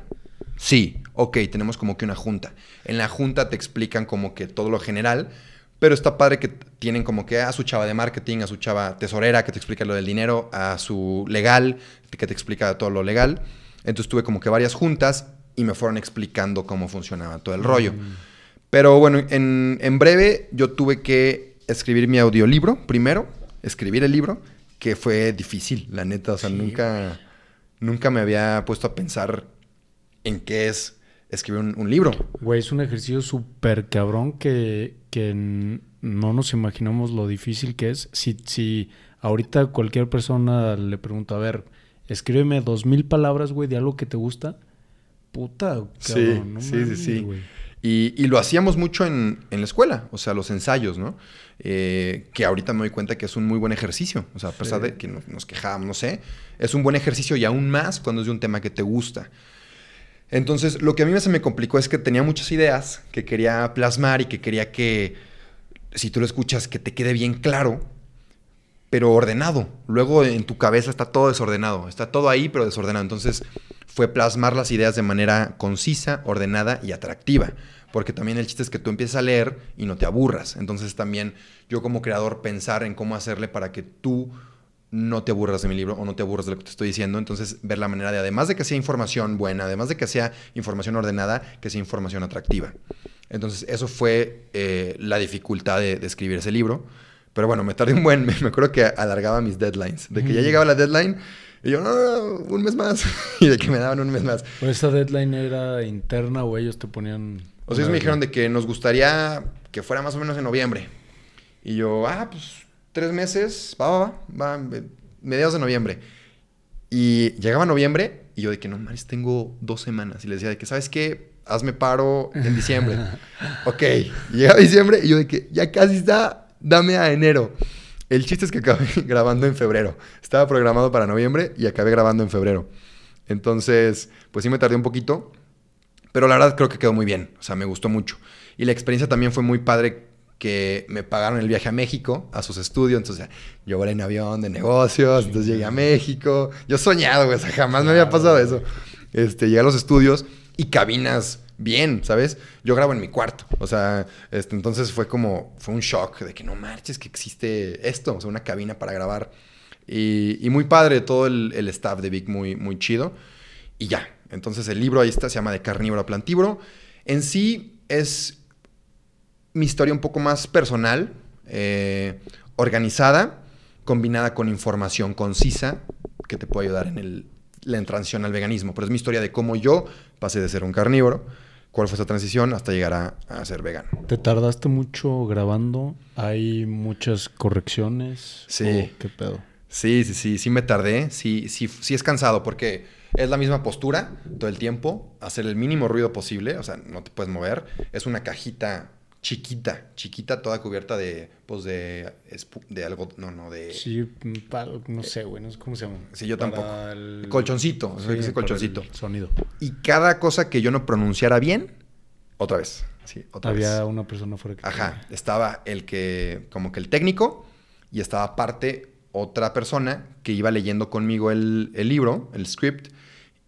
Sí, ok, tenemos como que una junta. En la junta te explican como que todo lo general, pero está padre que tienen como que a su chava de marketing, a su chava tesorera que te explica lo del dinero, a su legal que te explica todo lo legal. Entonces tuve como que varias juntas y me fueron explicando cómo funcionaba todo el rollo. Mm. Pero bueno, en, en breve yo tuve que escribir mi audiolibro primero, escribir el libro, que fue difícil, la neta. O sea, Sí, nunca, nunca me había puesto a pensar en qué es escribir un, un libro. Güey, es un ejercicio súper cabrón que, que no nos imaginamos lo difícil que es. Si, si ahorita cualquier persona le pregunta, a ver, escríbeme dos mil palabras, güey, de algo que te gusta. Puta, Sí, cabrón. no sí, sí, sí. güey. Y, y lo hacíamos mucho en, en, la escuela, o sea, los ensayos, ¿no? Eh, que ahorita me doy cuenta que es un muy buen ejercicio. O sea, a pesar sí. de que nos, nos quejábamos, no sé, es un buen ejercicio y aún más cuando es de un tema que te gusta. Entonces, lo que a mí se me complicó es que tenía muchas ideas que quería plasmar y que quería que, si tú lo escuchas, que te quede bien claro, pero ordenado. Luego en tu cabeza está todo desordenado, está todo ahí, pero desordenado. Entonces, fue plasmar las ideas de manera concisa, ordenada y atractiva. Porque también el chiste es que tú empieces a leer y no te aburras. Entonces, también yo como creador pensar en cómo hacerle para que tú no te aburras de mi libro o no te aburras de lo que te estoy diciendo. Entonces, ver la manera de, además de que sea información buena, además de que sea información ordenada, que sea información atractiva. Entonces, eso fue eh, la dificultad de, de, escribir ese libro. Pero bueno, me tardé un buen, me, me acuerdo que alargaba mis deadlines. De que mm. ya llegaba la deadline y yo, no, un mes más. y de que me daban un mes más. ¿Pero esa deadline era interna o ellos te ponían...? O sea, ellos me dijeron de que nos gustaría que fuera más o menos en noviembre. Y yo, ah, pues tres meses, va, va, va, va, mediados de noviembre. Y llegaba noviembre y yo de que no mames, tengo dos semanas. Y les decía de que, ¿sabes qué? Hazme paro en diciembre. ok, llegaba diciembre y yo de que ya casi está, dame a enero. El chiste es que acabé grabando en febrero. Estaba programado para noviembre y acabé grabando en febrero. Entonces, pues sí me tardé un poquito, pero la verdad creo que quedó muy bien. O sea, me gustó mucho. Y la experiencia también fue muy padre que me pagaron el viaje a México, a sus estudios. Entonces, yo volé en avión de negocios, entonces llegué a México. Yo soñado, güey, o sea, jamás me había pasado eso. Este, llegué a los estudios y cabinas bien, ¿sabes? Yo grabo en mi cuarto. O sea, este, entonces fue como, fue un shock de que no marches que existe esto, o sea, una cabina para grabar. Y, y muy padre todo el, el, staff de Vic, muy, muy chido. Y ya, entonces el libro ahí está, se llama De carnívoro a plantívoro. En sí es mi historia un poco más personal, eh, organizada, combinada con información concisa que te puede ayudar en el, la transición al veganismo. Pero es mi historia de cómo yo pasé de ser un carnívoro, cuál fue esa transición hasta llegar a, a, ser vegano. ¿Te tardaste mucho grabando? ¿Hay muchas correcciones? Sí. ¿Qué pedo? Sí, sí, sí, sí me tardé. Sí, sí, sí es cansado porque es la misma postura todo el tiempo, hacer el mínimo ruido posible, o sea, no te puedes mover. Es una cajita chiquita, chiquita, toda cubierta de, pues, de, de algo, no, no, de... Sí, no sé, güey, no sé cómo se llama. Sí, yo tampoco. El... Colchoncito, sí, ese colchoncito. sonido. Y cada cosa que yo no pronunciara bien, otra vez. Sí, otra Había vez. una persona fuera que... Ajá, estaba el que, como que el técnico, y estaba aparte otra persona que iba leyendo conmigo el, el libro, el script,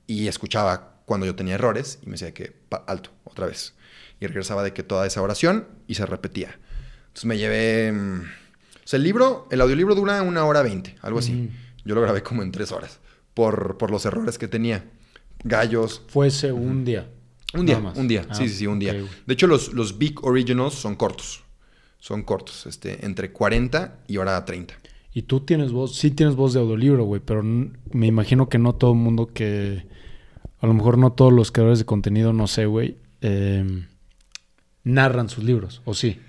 y escuchaba cuando yo tenía errores, y me decía que, alto, otra vez y regresaba de que toda esa oración y se repetía. Entonces me llevé... O sea, el libro, el audiolibro dura una hora veinte, algo así. Mm. Yo lo grabé como en tres horas por, por los errores que tenía. Gallos. Fue ese un día. Un día, un día. Ah, sí, sí, sí, un día. Okay. De hecho, los, los Big Originals son cortos. Son cortos, este, entre 40 y hora 30. Y tú tienes voz, sí tienes voz de audiolibro, güey, pero me imagino que no todo el mundo que... A lo mejor no todos los creadores de contenido, no sé, güey. Eh, narran sus libros, ¿o sí?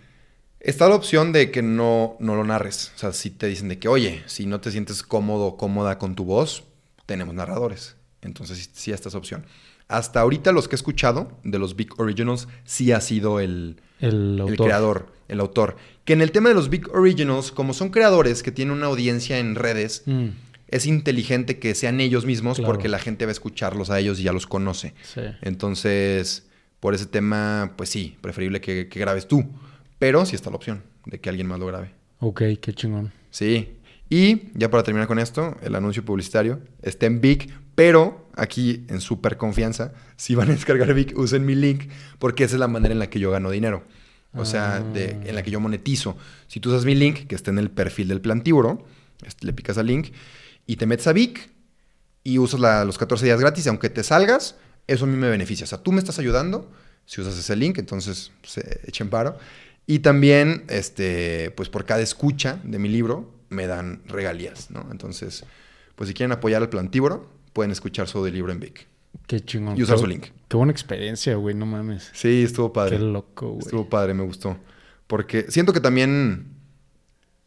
Está la opción de que no, no lo narres. O sea, si te dicen de que, oye, si no te sientes cómodo o cómoda con tu voz, tenemos narradores. Entonces, sí, esta es opción. Hasta ahorita los que he escuchado de los Big Originals sí ha sido el, el, el creador, el autor. Que en el tema de los Big Originals, como son creadores que tienen una audiencia en redes, mm. es inteligente que sean ellos mismos claro. porque la gente va a escucharlos a ellos y ya los conoce. Sí. Entonces, por ese tema, pues sí, preferible que, que, grabes tú. Pero sí está la opción de que alguien más lo grabe. Ok, qué chingón. Sí. Y ya para terminar con esto, el anuncio publicitario está en Big, pero aquí en super confianza, si van a descargar Big, usen mi link, porque esa es la manera en la que yo gano dinero. O ah. sea, de, en la que yo monetizo. Si tú usas mi link, que está en el perfil del plantívoro, este, le picas al link y te metes a Big y usas la, los 14 días gratis, aunque te salgas, eso a mí me beneficia. O sea, tú me estás ayudando si usas ese link, entonces se pues, echen paro. Y también, este, pues por cada escucha de mi libro, me dan regalías, ¿no? Entonces, pues si quieren apoyar al plantívoro, pueden escuchar su libro en Vic. Qué chingón. Y usar qué, su link. Qué buena experiencia, güey, no mames. Sí, estuvo padre. Qué loco, güey. Estuvo padre, me gustó. Porque siento que también,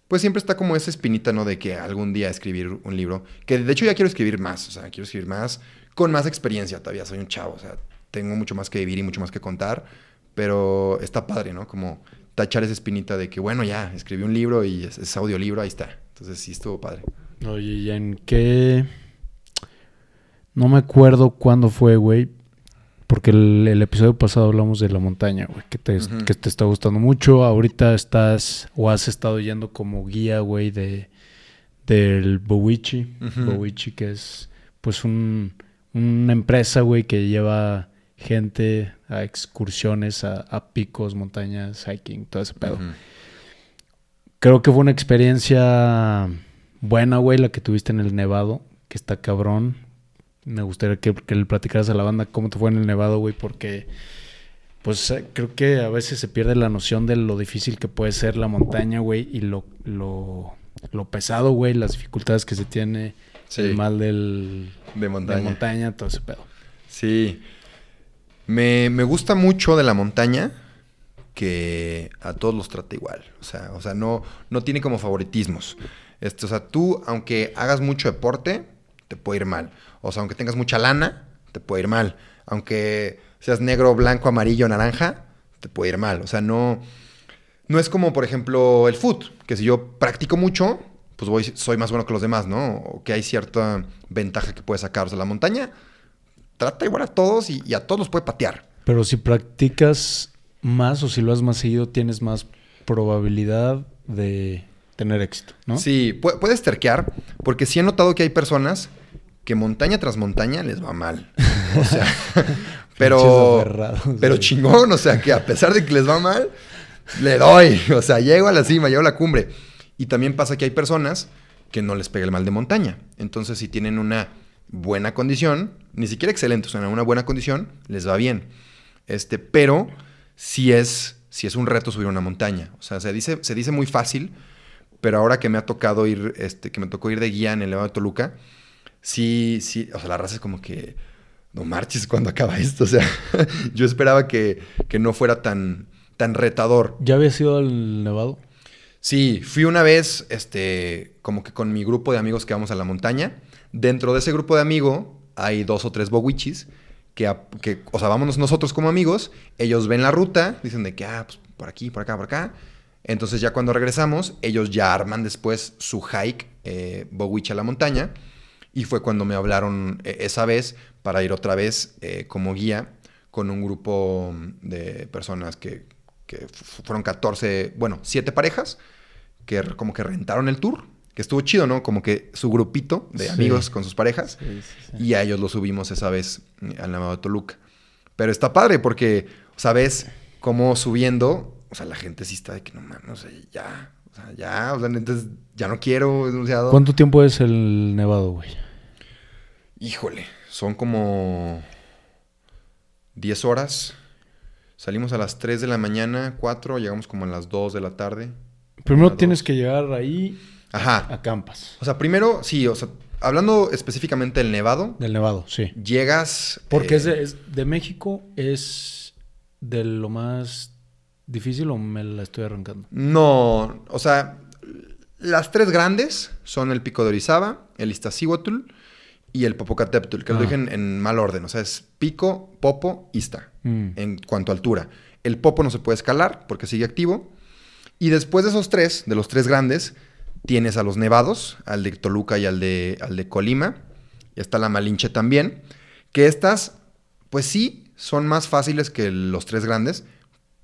pues siempre está como esa espinita, ¿no? De que algún día escribir un libro. Que de hecho ya quiero escribir más, o sea, quiero escribir más con más experiencia todavía. Soy un chavo, o sea, tengo mucho más que vivir y mucho más que contar. pero está padre, ¿no? Como tachar esa espinita de que, bueno, ya, escribí un libro y es, es audiolibro, ahí está. Entonces sí estuvo padre. Oye, ¿y en qué? No me acuerdo cuándo fue, güey. Porque el, el episodio pasado hablamos de la montaña, güey. Que te, que te está gustando mucho. Ahorita estás o has estado yendo como guía, güey, de, del Bowichi. Ujú. Bowichi, que es pues un, una empresa, güey, que lleva gente a excursiones, a, a picos, montañas, hiking, todo ese pedo. Creo que fue una experiencia buena, güey, la que tuviste en el Nevado, que está cabrón. Me gustaría que, que le platicaras a la banda cómo te fue en el Nevado, güey, porque pues eh, creo que a veces se pierde la noción de lo difícil que puede ser la montaña, güey, y lo, lo, lo pesado, güey, las dificultades que se tiene, Sí. el mal del, De montaña. de montaña, todo ese pedo. Sí. Me, me gusta mucho de la montaña que a todos los trata igual. O sea, o sea no, no tiene como favoritismos. Este, o sea, tú, aunque hagas mucho deporte, te puede ir mal. O sea, aunque tengas mucha lana, te puede ir mal. Aunque seas negro, blanco, amarillo, naranja, te puede ir mal. O sea, no, no es como, por ejemplo, el foot, que si yo practico mucho, pues voy, soy más bueno que los demás, ¿no? O que hay cierta ventaja que puedes sacar. O sea, la montaña trata igual a todos y, y a todos los puede patear. Pero si practicas más o si lo has más seguido, tienes más probabilidad de tener éxito, ¿no? Sí, pu- puedes terquear, porque sí he notado que hay personas que montaña tras montaña les va mal. O sea, pero, pero chingón, o sea, que a pesar de que les va mal, le doy. O sea, llego a la cima, llego a la cumbre. Y también pasa que hay personas que no les pega el mal de montaña. Entonces, si tienen una buena condición, ni siquiera excelente, o sea, una buena condición, les va bien. Este, pero si es, si es un reto subir una montaña. O sea, se dice, se dice muy fácil, pero ahora que me ha tocado ir, este, que me tocó ir de guía en el Nevado de Toluca, sí, sí, o sea, la raza es como que, no marches cuando acaba esto. O sea, yo esperaba que, que no fuera tan, tan retador. ¿Ya habías ido al Nevado? Sí, fui una vez, este, como que con mi grupo de amigos que vamos a la montaña. Dentro de ese grupo de amigos hay dos o tres bowichis que, que, o sea, vámonos nosotros como amigos, ellos ven la ruta, dicen de que, ah, pues por aquí, por acá, por acá. Entonces ya cuando regresamos, ellos ya arman después su hike eh, Bowich a la montaña. Y fue cuando me hablaron eh, esa vez para ir otra vez eh, como guía con un grupo de personas que, que fu- fueron 14, bueno, 7 parejas que como que rentaron el tour, que estuvo chido, ¿no? Como que su grupito de Sí. amigos con sus parejas Sí, sí, sí. y a ellos lo subimos esa vez al Nevado de Toluca. Pero está padre porque, ¿sabes? Como subiendo, o sea, la gente sí está de que no mames, o sea, ya, o sea, ya, o sea, entonces ya no quiero, denunciado. ¿Cuánto tiempo es el Nevado, güey? Híjole, son como 10 horas. Salimos a las 3 de la mañana, 4, llegamos como a las 2 de la tarde. Primero Una, tienes que llegar ahí, Ajá. acampas. O sea, primero, sí, o sea, hablando específicamente del Nevado, Del Nevado, sí. llegas... Porque eh, es, de, es de México, es de lo más difícil o me la estoy arrancando. No, o sea, las tres grandes son el Pico de Orizaba, el Iztaccíhuatl y el Popocatépetl, que lo Ah. dije en, en mal orden. O sea, es Pico, Popo, Ista, Mm. en cuanto a altura. El Popo no se puede escalar porque sigue activo. Y después de esos tres, de los tres grandes, tienes a los nevados, al de Toluca y al de, al de Colima. Y está la Malinche también. Que estas, pues sí, son más fáciles que los tres grandes,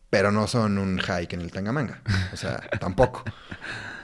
pero no son un hike en el Tangamanga. O sea, tampoco.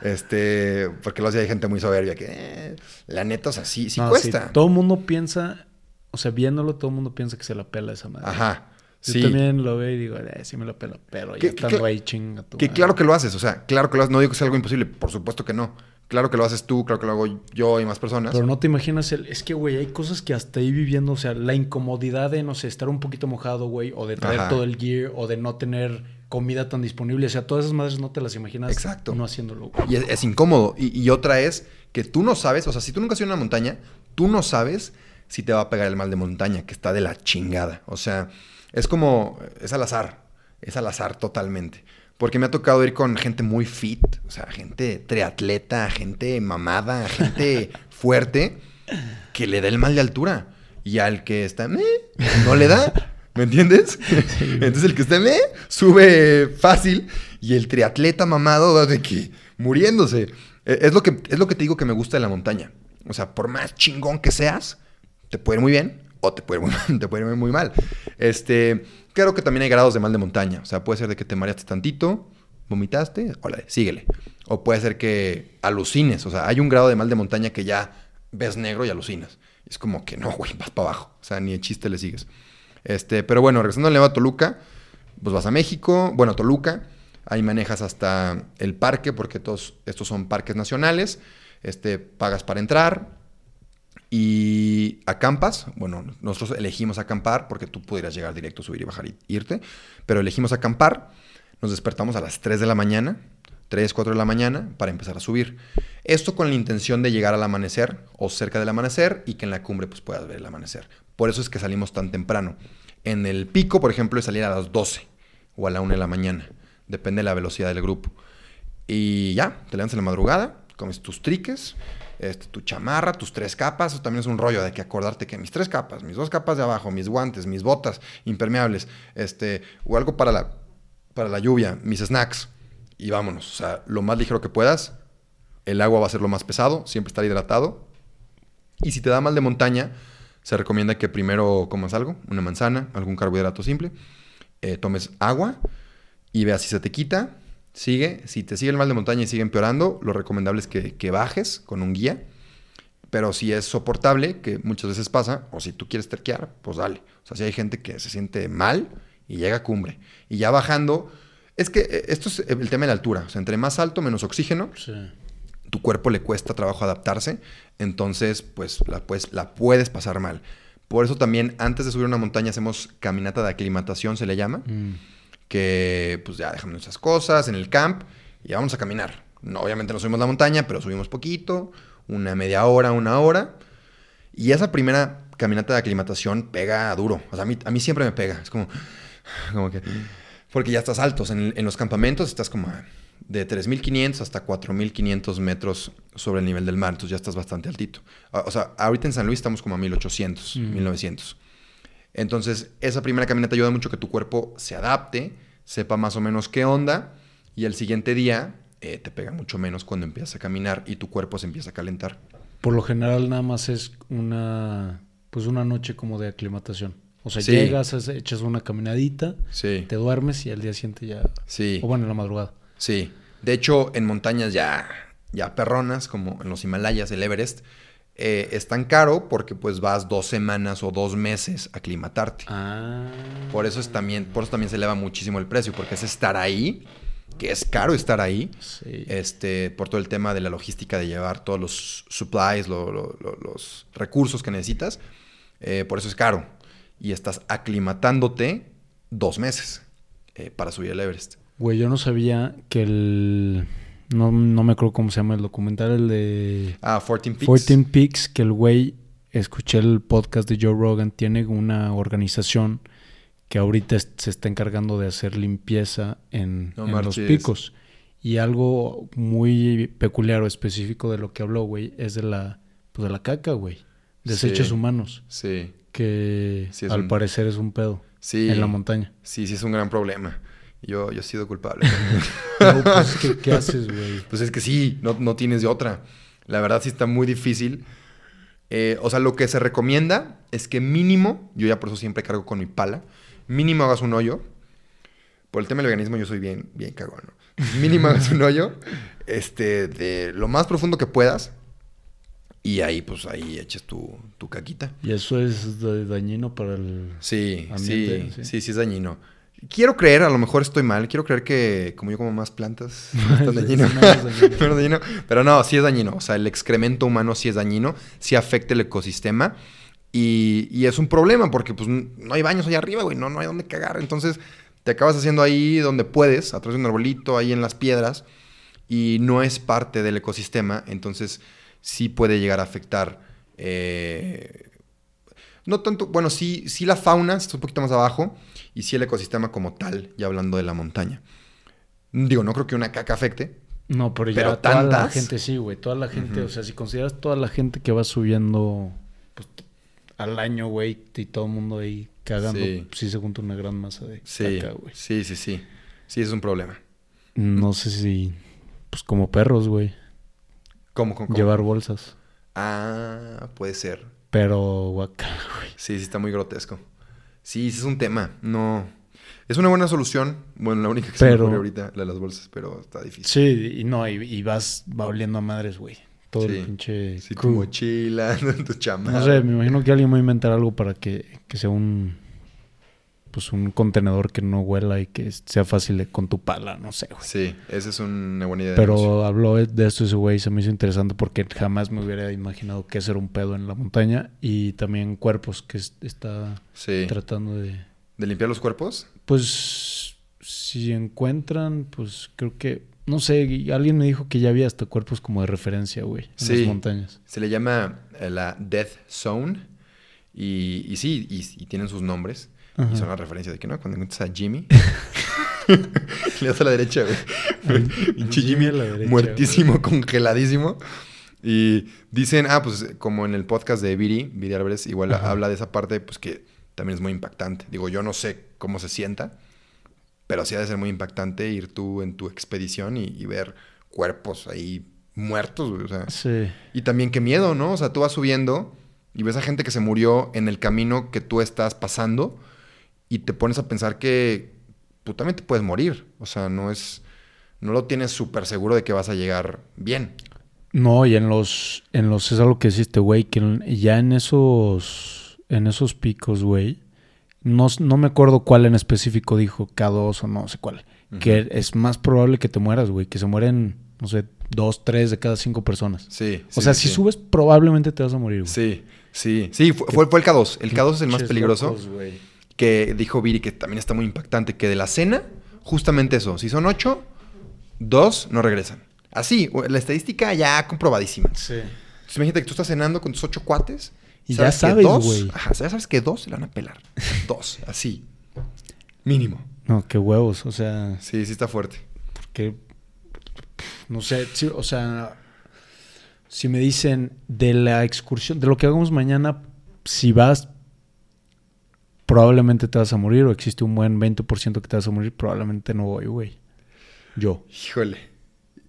Este, porque luego hay gente muy soberbia que, eh, la neta, o sea, sí, sí No, cuesta. Todo el mundo piensa, o sea, viéndolo, todo el mundo piensa que se la pela esa madre. Ajá. Yo Sí. también lo veo y digo, eh, sí me la pela, pero ya estando que- ahí chinga tu Que madre. claro que lo haces, o sea, claro que lo haces. No digo que sea algo imposible, por supuesto que no. Claro que lo haces tú, claro que lo hago yo y más personas. Pero no te imaginas el... Es que, güey, hay cosas que hasta ahí viviendo, o sea, la incomodidad de, no sé, estar un poquito mojado, güey, o de traer Ajá. todo el gear, o de no tener comida tan disponible. O sea, todas esas madres no te las imaginas Exacto. no haciéndolo, güey. Y es, es incómodo. Y, y otra es que tú no sabes, o sea, si tú nunca has ido a una montaña, tú no sabes si te va a pegar el mal de montaña, que está de la chingada. O sea, es como, es al azar, es al azar totalmente. Porque me ha tocado ir con gente muy fit, o sea, gente triatleta, gente mamada, gente fuerte, que le da el mal de altura. Y al que está, "Meh", no le da. ¿Me entiendes? Entonces el que está me sube fácil y el triatleta mamado va de que muriéndose. E, Es lo, que, es lo que te digo que me gusta de la montaña. O sea, por más chingón que seas, te puede ir muy bien te puede. Te puede ir muy mal. Este, claro que también hay grados de mal de montaña. O sea, puede ser de que te mareaste tantito, vomitaste, hola, síguele. O puede ser que alucines. O sea, hay un grado de mal de montaña que ya ves negro y alucinas. Es como que no, güey, vas para abajo. O sea, ni el chiste le sigues. Este, pero bueno, regresando al Nevado Toluca, pues vas a México, bueno, a Toluca, ahí manejas hasta el parque, porque todos estos son parques nacionales, este, pagas para entrar y acampas, bueno, nosotros elegimos acampar porque tú pudieras llegar directo, subir y bajar y irte, pero elegimos acampar, nos despertamos a las 3 de la mañana, 3, 4 de la mañana, para empezar a subir. Esto con la intención de llegar al amanecer o cerca del amanecer y que en la cumbre pues puedas ver el amanecer. Por eso es que salimos tan temprano. En el pico, por ejemplo, es salir a las 12 o a la 1 de la mañana. Depende de la velocidad del grupo. Y ya, te levantas en la madrugada, comes tus triques, este, tu chamarra, tus tres capas. Eso también es un rollo de que acordarte que mis tres capas, mis dos capas de abajo, mis guantes, mis botas impermeables, este, o algo para la, para la lluvia, mis snacks. Y vámonos. O sea, lo más ligero que puedas. El agua va a ser lo más pesado, siempre estar hidratado. Y si te da mal de montaña, se recomienda que primero comas algo, una manzana, algún carbohidrato simple, eh, tomes agua y veas si se te quita, sigue. Si te sigue el mal de montaña y sigue empeorando, lo recomendable es que, que bajes con un guía. Pero si es soportable, que muchas veces pasa, o si tú quieres terquear, pues dale. O sea, si hay gente que se siente mal y llega a cumbre. Y ya bajando, es que eh, esto es el tema de la altura. O sea, entre más alto, menos oxígeno Sí. tu cuerpo le cuesta trabajo adaptarse, entonces pues la, pues la puedes pasar mal. Por eso también antes de subir una montaña hacemos caminata de aclimatación, se le llama, Mm. Que pues ya dejamos nuestras cosas en el camp y ya vamos a caminar. No, obviamente no subimos la montaña, pero subimos poquito, una media hora, una hora. Y esa primera caminata de aclimatación pega duro. O sea, a mí, a mí siempre me pega. Es como, como que... Porque ya estás altos. En, en los campamentos estás como de 3.500 hasta 4.500 metros sobre el nivel del mar. Entonces ya estás bastante altito. Ah, O sea, ahorita en San Luis estamos como a 1.800, Mm. 1.900. Entonces, esa primera caminata ayuda mucho que tu cuerpo se adapte, sepa más o menos qué onda. Y el siguiente día eh, te pega mucho menos cuando empiezas a caminar y tu cuerpo se empieza a calentar. Por lo general nada más es una pues una noche como de aclimatación. O sea, Sí. llegas, echas una caminadita, Sí, te duermes y al día siguiente ya sí. o bueno, en la madrugada. Sí. De hecho, en montañas ya, ya perronas, como en los Himalayas, el Everest, eh, es tan caro porque pues vas dos semanas o dos meses a aclimatarte. Ah. Por eso es también, por eso también se eleva muchísimo el precio, porque es estar ahí, que es caro estar ahí, Sí. este, por todo el tema de la logística de llevar todos los supplies, lo- lo- lo- los recursos que necesitas. eh, por eso es caro. Y estás aclimatándote dos meses eh, para subir el Everest. Güey, yo no sabía que el no, no me acuerdo cómo se llama el documental, el de Ah, 14 Peaks. 14 Peaks, que el güey, escuché el podcast de Joe Rogan, tiene una organización que ahorita se está encargando de hacer limpieza en, No en los picos. Y algo muy peculiar o específico de lo que habló, güey, es de la, pues de la caca, güey. Desechos Sí. humanos, Sí, que Sí, al un- parecer es un pedo sí. en la montaña. Sí, sí, es un gran problema. Yo, yo he sido culpable. No, pues, ¿qué, qué haces, güey? pues es que sí, no, no tienes de otra. La verdad sí está muy difícil. Eh, o sea, lo que se recomienda es que mínimo, yo ya por eso siempre cargo con mi pala, mínimo hagas un hoyo. Por el tema del veganismo yo soy bien, bien cagón, ¿no? Mínimo hagas un hoyo, este, de lo más profundo que puedas. Y ahí, pues, ahí eches tu, tu caquita. Y eso es da- dañino para el... Sí, Ambiente, sí, sí. sí, sí es dañino. Quiero creer, a lo mejor estoy mal, quiero creer que como yo como más plantas, no es dañino. Menos dañino. Pero no, sí es dañino. O sea, el excremento humano sí es dañino, sí afecta el ecosistema. Y, y es un problema porque pues no hay baños allá arriba, güey, no, no hay donde cagar. Entonces te acabas haciendo ahí donde puedes, atrás de un arbolito, ahí en las piedras, y no es parte del ecosistema. Entonces sí puede llegar a afectar... eh, no tanto, bueno, sí, sí la fauna, está un poquito más abajo, y sí el ecosistema como tal, ya hablando de la montaña. Digo, no creo que una caca afecte. No, pero ya Pero toda la gente sí, güey. Toda la gente, o sea, si consideras toda la gente que va subiendo pues, al año, güey, y todo el mundo ahí cagando, Sí. sí, se junta una gran masa de Sí, caca, güey. sí, sí, sí. Sí, es un problema. No sé si, pues como perros, güey, ¿Cómo, cómo, cómo? llevar bolsas. Ah, puede ser. Pero, guacala, güey. Sí, sí, está muy grotesco. Sí, sí es un tema. No. Es una buena solución. Bueno, la única que se me ocurre ahorita, la de las bolsas, pero está difícil. Sí, y no, y, y vas va oliendo a madres, güey. Todo Sí. el pinche Sí, tu crew. mochila, tu chamarra. No sé, me imagino que alguien va a inventar algo para que, que sea un pues un contenedor que no huela y que sea fácil de con tu pala, no sé, güey. Sí, esa es una buena idea. Pero habló de esto ese güey, se me hizo interesante porque jamás me hubiera imaginado que hacer un pedo en la montaña y también cuerpos que es- está Sí. tratando de ¿De limpiar los cuerpos? pues si encuentran, pues creo que no sé, y alguien me dijo que ya había hasta cuerpos como de referencia, güey, en Sí. las montañas. Se le llama eh, la Death Zone. Y, y sí, y, y tienen sus nombres. Ajá. Y son la referencia de que no, cuando encuentras a Jimmy. le das a la derecha, güey. Pinche Jimmy derecha, muertísimo, congeladísimo. Y dicen, ah, pues como en el podcast de Viri, Viri Álvarez, igual Ajá. habla de esa parte, pues que también es muy impactante. Digo, yo no sé cómo se sienta, pero sí ha de ser muy impactante ir tú en tu expedición y, y ver cuerpos ahí muertos, güey. O sea, Sí. y también qué miedo, ¿no? O sea, tú vas subiendo y ves a gente que se murió en el camino que tú estás pasando y te pones a pensar que tú también te puedes morir. O sea, no es... No lo tienes súper seguro de que vas a llegar bien. No, y en los, en los, es algo que hiciste, güey, que ya en esos, en esos picos, güey, no, no me acuerdo cuál en específico dijo, K2 o no sé cuál, que es más probable que te mueras, güey, que se mueren, no sé, dos, tres de cada cinco personas. Sí. o sea, si subes, probablemente te vas a morir, güey. Sí, sí. Sí, fue, fue, fue el K2. El K2 es el más peligroso. locos, güey. Que dijo Viri, que también está muy impactante, que de la cena, justamente eso. Si son ocho, dos no regresan. Así, la estadística ya comprobadísima. Sí. Entonces, imagínate que tú estás cenando con tus ocho cuates. Y ya sabes, dos- güey. Ajá, ya sabes que dos se la van a pelar. dos, así. Mínimo. No, qué huevos, o sea, Sí, sí está fuerte. porque, no sé, sí, o sea, si me dicen de la excursión, de lo que hagamos mañana, si vas, probablemente te vas a morir, o existe un buen 20% que te vas a morir, probablemente no voy, güey. Yo. Híjole.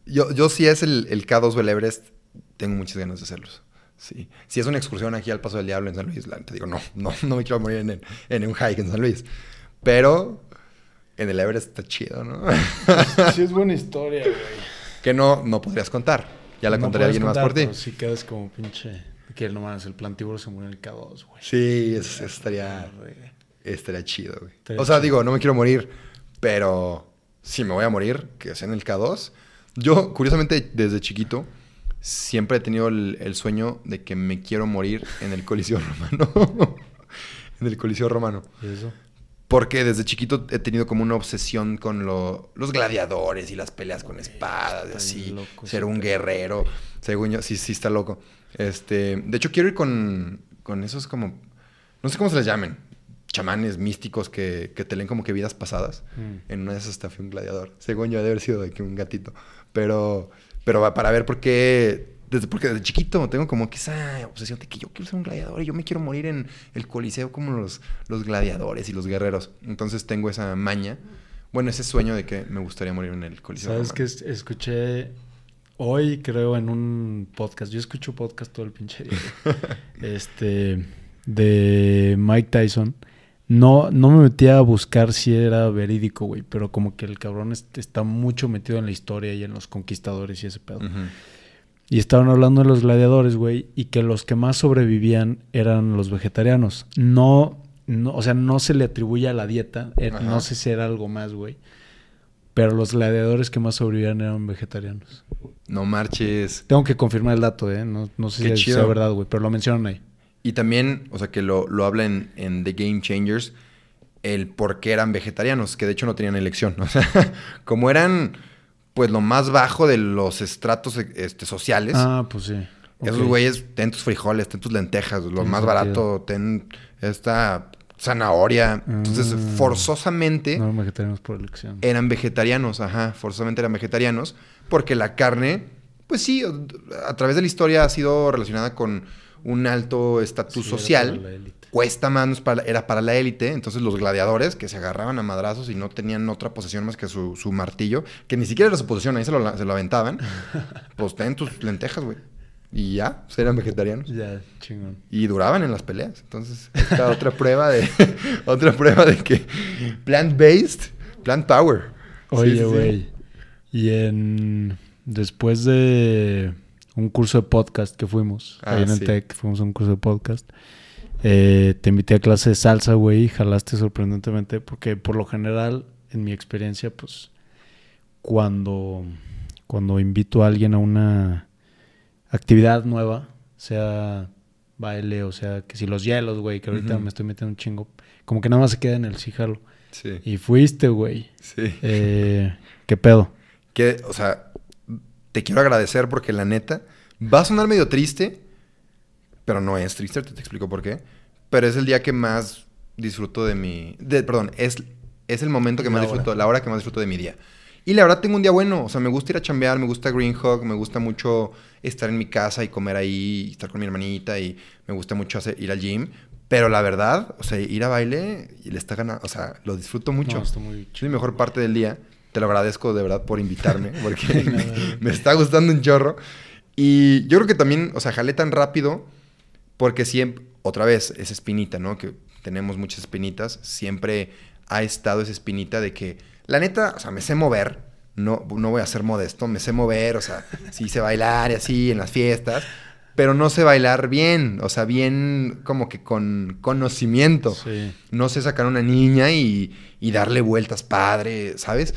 Yo, yo si es el, el K2 o el Everest, tengo muchas ganas de hacerlos. Sí. Si es una excursión aquí al Paso del Diablo en San Luis, te digo, no, no, no me quiero morir en, el- en un hike en San Luis. Pero en el Everest está chido, ¿no? Sí, es buena historia, güey. que no, no podrías contar. Ya la No contaría alguien más contar, por ti. Sí, quedas como pinche. Que no mames, el plantívoro se murió en el K2, güey. Sí, eso, eso estaría, estaría chido, güey. Estaría o sea, chido. digo, no me quiero morir, pero si me voy a morir, que sea en el K2. Yo, curiosamente, desde chiquito, siempre he tenido el, el sueño de que me quiero morir en el Coliseo Romano. en el Coliseo Romano. ¿Y eso? Porque desde chiquito he tenido como una obsesión con lo- los gladiadores y las peleas con espadas y así. loco Ser un guerrero. Según yo, sí, sí está loco. Este, de hecho, quiero ir con, con esos como... No sé cómo se les llamen. Chamanes místicos que, que te leen como que vidas pasadas. Mm. En una de esas hasta fui un gladiador. Según yo, debe haber sido de que un gatito. Pero, pero para ver por qué... Desde, porque desde chiquito tengo como que esa obsesión de que yo quiero ser un gladiador y yo me quiero morir en el coliseo como los, los gladiadores y los guerreros. Entonces tengo esa maña, bueno, ese sueño de que me gustaría morir en el coliseo. ¿Sabes que es- escuché hoy, creo, en un podcast? Yo escucho podcast todo el pinche día. este, de Mike Tyson. No, no me metí a buscar si era verídico, güey, pero como que el cabrón es- está mucho metido en la historia y en los conquistadores y ese pedo. Y estaban hablando de los gladiadores, güey, y que los que más sobrevivían eran los vegetarianos. No, no o sea, no se le atribuye a la dieta, eh, no sé si era algo más, güey. Pero los gladiadores que más sobrevivían eran vegetarianos. No marches. Tengo que confirmar el dato, ¿eh? No, no sé Qué si chido. sea verdad, güey, pero lo mencionan ahí. Y también, o sea, que lo, lo habla en, en The Game Changers, el por qué eran vegetarianos, que de hecho no tenían elección. O sea, como eran, pues, lo más bajo de los estratos este, sociales, Ah, pues sí. esos güeyes, ten tus frijoles, ten tus lentejas, lo más sentido. barato, ten esta zanahoria. Entonces, Mm. forzosamente No eran vegetarianos por elección. eran vegetarianos, ajá, forzosamente eran vegetarianos, porque la carne, pues sí, a través de la historia ha sido relacionada con un alto estatus Sí, social cuesta más, no es para- era para la élite. Entonces los gladiadores que se agarraban a madrazos y no tenían otra posesión más que su, su martillo, que ni siquiera era su posesión, ahí se lo, se lo aventaban. pues ten tus lentejas, güey. Y ya, pues, eran vegetarianos. Ya, chingón. Y duraban en las peleas. Entonces, esta otra prueba de. otra prueba de que. Plant-based, plant power. Sí, sí, Oye, sí. güey. Y en. Después de un curso de podcast que fuimos, Ah, ahí en el sí. TEC, fuimos a un curso de podcast. eh, te invité a clase de salsa, güey, y jalaste sorprendentemente, porque por lo general, en mi experiencia, pues, cuando, cuando invito a alguien a una actividad nueva, sea baile, o sea, que si los hielos, güey, que ahorita me estoy metiendo un chingo, como que nada más se queda en el sí jalo. Sí. Y fuiste, güey. Sí. Eh, ¿Qué pedo? Que, o sea, te quiero agradecer porque la neta. Va a sonar medio triste, pero no es triste, te, te explico por qué. Pero es el día que más disfruto de mi. de- perdón, es, es el momento que La más hora. disfruto, la hora que más disfruto de mi día. Y la verdad tengo un día bueno, o sea, me gusta ir a chambear, me gusta Green Hog, me gusta mucho estar en mi casa y comer ahí, y estar con mi hermanita y me gusta mucho hacer, ir al gym. Pero la verdad, o sea, ir a baile y le está ganando, o sea, lo disfruto mucho. No, está muy Es mi mejor parte del día. Te lo agradezco de verdad por invitarme, porque me, me está gustando un chorro. Y yo creo que también, o sea, jalé tan rápido porque siempre, otra vez, esa espinita, ¿no? Que tenemos muchas espinitas. Siempre ha estado esa espinita de que, la neta, o sea, me sé mover. No, no voy a ser modesto, me sé mover, o sea, sí sé bailar y así en las fiestas. Pero no sé bailar bien, o sea, bien como que con conocimiento Sí. no sé sacar a una niña y, y darle vueltas padre, ¿sabes?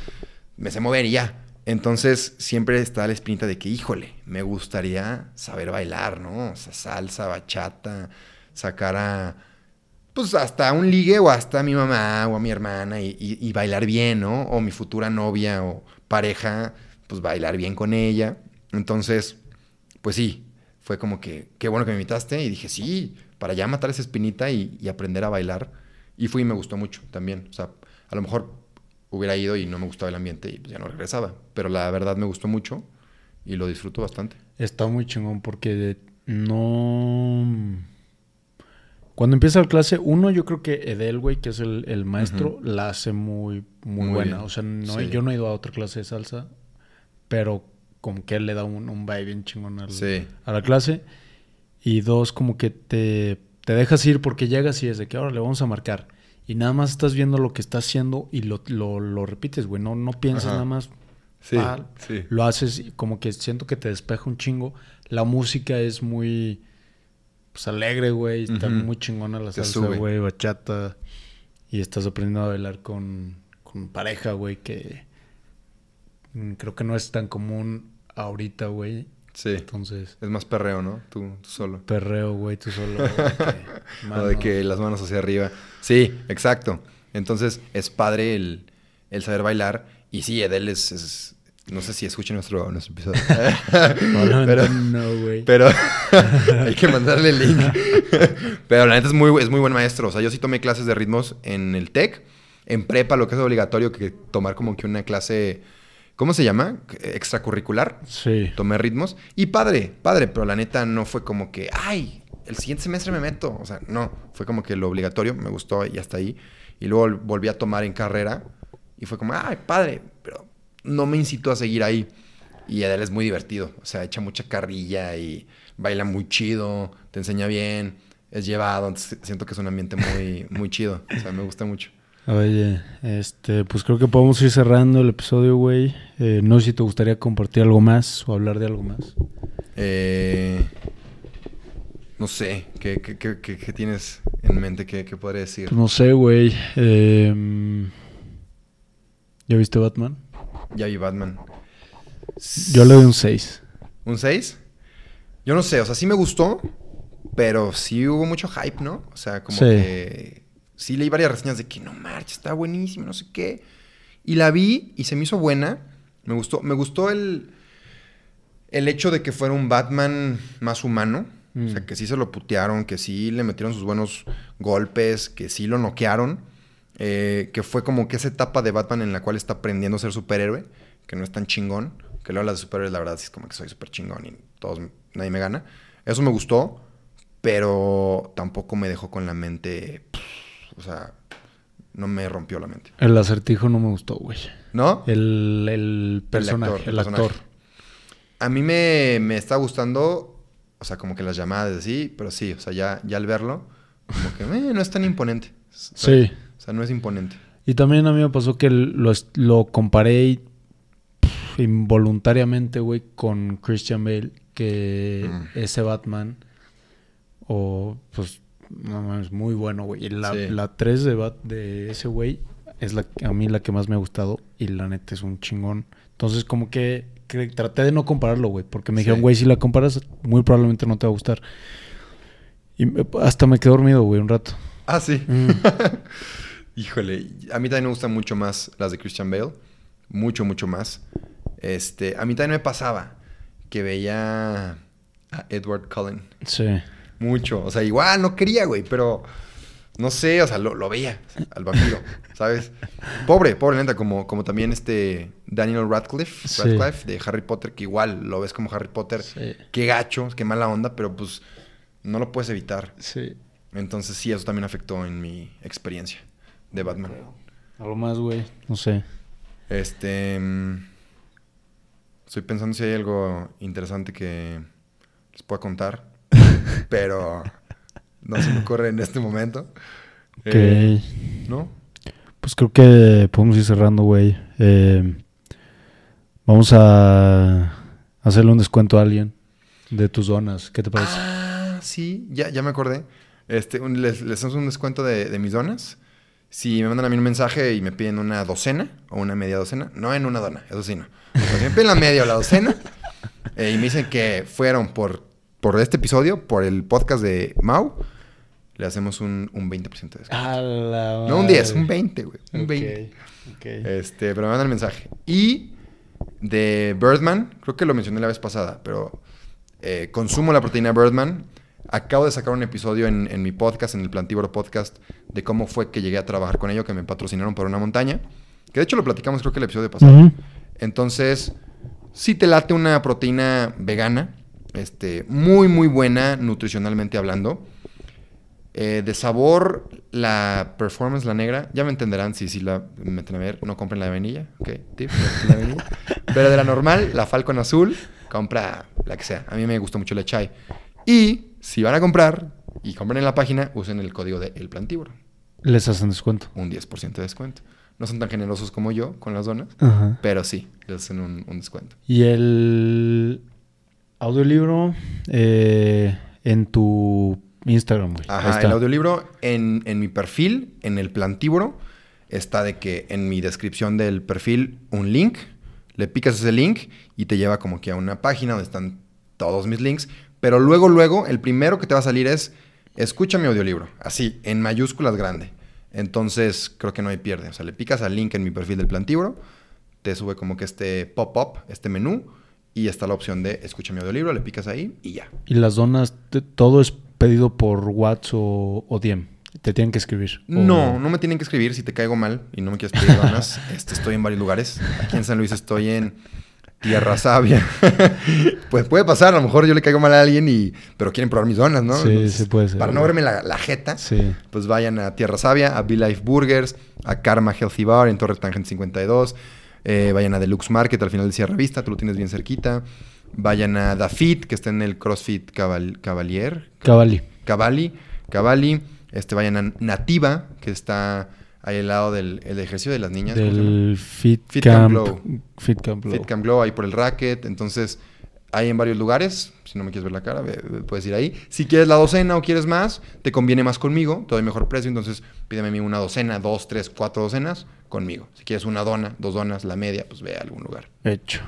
Me sé mover y ya. Entonces siempre está la espinita de que, híjole, me gustaría saber bailar, ¿no? O sea, salsa, bachata, sacar a, pues hasta un ligue o hasta mi mamá o a mi hermana y, y- y bailar bien, ¿no? O mi futura novia o pareja, pues bailar bien con ella. Entonces, pues sí, fue como que, qué bueno que me invitaste y dije, sí, para ya matar esa espinita y, y aprender a bailar. Y fui y me gustó mucho también. O sea, a lo mejor hubiera ido y no me gustaba el ambiente y pues ya no regresaba. Pero la verdad me gustó mucho y lo disfruto bastante. Está muy chingón porque no... Cuando empieza la clase, uno, yo creo que Edel, güey, que es el, el maestro, la hace muy, muy, Muy buena. bien. O sea, no, Sí. yo no he ido a otra clase de salsa, pero como que él le da un, un vibe bien chingón al- Sí. a la clase. Y dos, como que te, te dejas ir porque llegas y es de que ahora le vamos a marcar. Y nada más estás viendo lo que está haciendo y lo, lo, lo repites, güey. No, no piensas Ajá. nada más. Sí, Ah, sí. Lo haces y como que siento que te despeja un chingo. La música es muy pues, alegre, güey. Está muy chingona la Te salsa, sube. güey, bachata. Y estás aprendiendo a bailar con, con pareja, güey, que mm, creo que no es tan común ahorita, güey. Sí. Entonces, Es más perreo, ¿no? Tú, tú solo. perreo, güey, tú solo. de que, O de mano, que las manos hacia arriba. Sí, exacto. Entonces es padre el, el saber bailar. Y sí, Edel es, es- no sé si escuchen nuestro, nuestro episodio. Pero, no, güey. pero hay que mandarle el link. pero la neta es muy, es muy buen maestro. O sea, yo sí tomé clases de ritmos en el TEC. En prepa, lo que es obligatorio, que tomar como que una clase, ¿cómo se llama? Extracurricular. Sí. Tomé ritmos. Y padre, padre, pero la neta no fue como que, ay, el siguiente semestre me meto. O sea, no, fue como que lo obligatorio, me gustó y hasta ahí. Y luego volví a tomar en carrera y fue como, ay, padre, no me incitó a seguir ahí. Y Edel es muy divertido, o sea, echa mucha carrilla y baila muy chido, te enseña bien, es llevado, entonces siento que es un ambiente muy, muy chido, o sea, me gusta mucho. Oye, este, pues creo que podemos ir cerrando el episodio, güey. Eh, no sé si te gustaría compartir algo más o hablar de algo más. Eh, no sé, ¿qué, qué, qué- qué- tienes en mente? ¿Qué, qué podría decir? Pues no sé, güey. Eh, ¿Ya viste Batman? Ya vi Batman. Yo le doy un 6. ¿Un 6? Yo no sé, o sea, sí me gustó, pero sí hubo mucho hype, ¿no? O sea, como Sí. que sí leí varias reseñas de que no marcha, está buenísimo, no sé qué. Y la vi y se me hizo buena. Me gustó, me gustó el, el hecho de que fuera un Batman más humano. O sea, Mm. que sí se lo putearon, que sí le metieron sus buenos golpes, que sí lo noquearon. Eh, que fue como que esa etapa de Batman en la cual está aprendiendo a ser superhéroe, que no es tan chingón. Que luego las de superhéroes, la verdad, sí es como que soy súper chingón y todos, nadie me gana. Eso me gustó. pero tampoco me dejó con la mente, o sea, no me rompió la mente. El acertijo no me gustó, güey. ¿No? El, el personaje, actor, el el actor. personaje. A mí me, me está gustando, o sea, como que las llamadas así, pero sí, o sea, ya, ya al verlo, como que eh, no es tan imponente. Sí. Sea, no es imponente. Y también a mí me pasó que lo, lo comparé y, pff, involuntariamente, güey, con Christian Bale, que Mm. ese Batman, o pues, no mames, muy bueno, güey. Y la, Sí. la 3 de, Bat- de ese güey es la, a mí la que más me ha gustado y la neta es un chingón. Entonces, como que, que traté de no compararlo, güey, porque me Sí. dijeron, güey, si la comparas, muy probablemente no te va a gustar. Y hasta me quedé dormido, güey, un rato. Ah, sí. Mm. Híjole, a mí también me gustan mucho más las de Christian Bale. Mucho, mucho más. Este, a mí también me pasaba que veía a Edward Cullen. Sí. Mucho. O sea, igual no quería, güey, pero no sé, o sea, lo, lo veía al vampiro, ¿sabes? Pobre, pobre neta, como, como también este Daniel Radcliffe, Sí. Radcliffe de Harry Potter, que igual lo ves como Harry Potter. Sí. Qué gacho, qué mala onda, pero pues no lo puedes evitar. Sí. Entonces sí, eso también afectó en mi experiencia de Batman. Algo más, güey. No sé. Este. mm, Estoy pensando si hay algo interesante que les pueda contar. pero no se me ocurre en este momento. Ok. Eh, ¿No? Pues creo que podemos ir cerrando, güey. Eh, vamos a hacerle un descuento a alguien de tus donas. ¿Qué te parece? Ah, sí, ya, ya me acordé. Este, un- les, les hacemos un descuento de, de mis donas. Si me mandan a mí un mensaje y me piden una docena o una media docena, no en una dona, eso sí no. Si me piden la media o la docena eh, y me dicen que fueron por, por este episodio, por el podcast de Mau, le hacemos un, un 20% de descuento. A la No un 10, un 20, güey. Un Ok, 20. ok. Este, pero me mandan el mensaje. Y de Birdman, creo que lo mencioné la vez pasada, pero eh, consumo la proteína Birdman. Acabo de sacar un episodio en, en mi podcast, en el Plantívoro Podcast, de cómo fue que llegué a trabajar con ello, que me patrocinaron para una montaña. Que de hecho lo platicamos creo que el episodio pasado. Entonces, si te late una proteína vegana, este, muy, muy buena nutricionalmente hablando. Eh, de sabor, la performance, la negra, ya me entenderán si, si la meten a ver, no compren la de vainilla, ok, tip, la vainilla. Pero de la normal, la Falcon azul, compra la que sea. A mí me gustó mucho la chai. Y si van a comprar y compran en la página, usen el código de El Plantívoro, Les hacen descuento. un 10% de descuento. No son tan generosos como yo con las donas, Ajá. pero sí, les hacen un, un descuento. Y el audiolibro eh, en tu Instagram, güey. Ajá, está. el audiolibro en, en mi perfil, en el plantívoro, está de que en mi descripción del perfil un link, le picas ese link y te lleva como que a una página donde están todos mis links, pero luego, luego, el primero que te va a salir es, escucha mi audiolibro, así, en mayúsculas grande. Entonces, creo que no hay pierde. O sea, le picas al link en mi perfil del plantívoro, te sube como que este pop-up, este menú, y está la opción de escucha mi audiolibro, le picas ahí y ya. Y las donas, todo es pedido por WhatsApp o, o DM. Te tienen que escribir. O- No, no me tienen que escribir si te caigo mal y no me quieres pedir donas. este, estoy en varios lugares. Aquí en San Luis estoy en Tierra Sabia. pues puede pasar, a lo mejor yo le caigo mal a alguien y... Pero quieren probar mis donas, ¿no? Sí, sí puede ser. Para no verme la, la jeta, Sí. pues vayan a Tierra Sabia, a Be Life Burgers, a Karma Healthy Bar en Torre Tangente 52. eh, vayan a Deluxe Market al final de Sierra Vista, tú lo tienes bien cerquita. Vayan a Da Fit, que está en el CrossFit Caval- Cavalier, Cavalli. Cavalli, Cavalli, este vayan a Nativa, que está ahí al lado del el ejercicio de las niñas. Del Fit, Fit Camp Camp. Glow. Fit Camp Glow. Fit Camp Glow, ahí por el racket. Entonces, hay en varios lugares. Si no me quieres ver la cara, puedes ir ahí. Si quieres la docena o quieres más, te conviene más conmigo, te doy mejor precio. Entonces, pídeme a mí una docena, dos, tres, cuatro docenas conmigo. Si quieres una dona, dos donas, la media, pues ve a algún lugar. Hecho.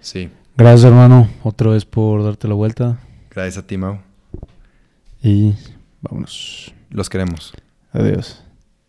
Sí. Gracias, hermano, otra vez por darte la vuelta. Gracias a ti, Mau. Y vámonos. Los queremos. Adiós.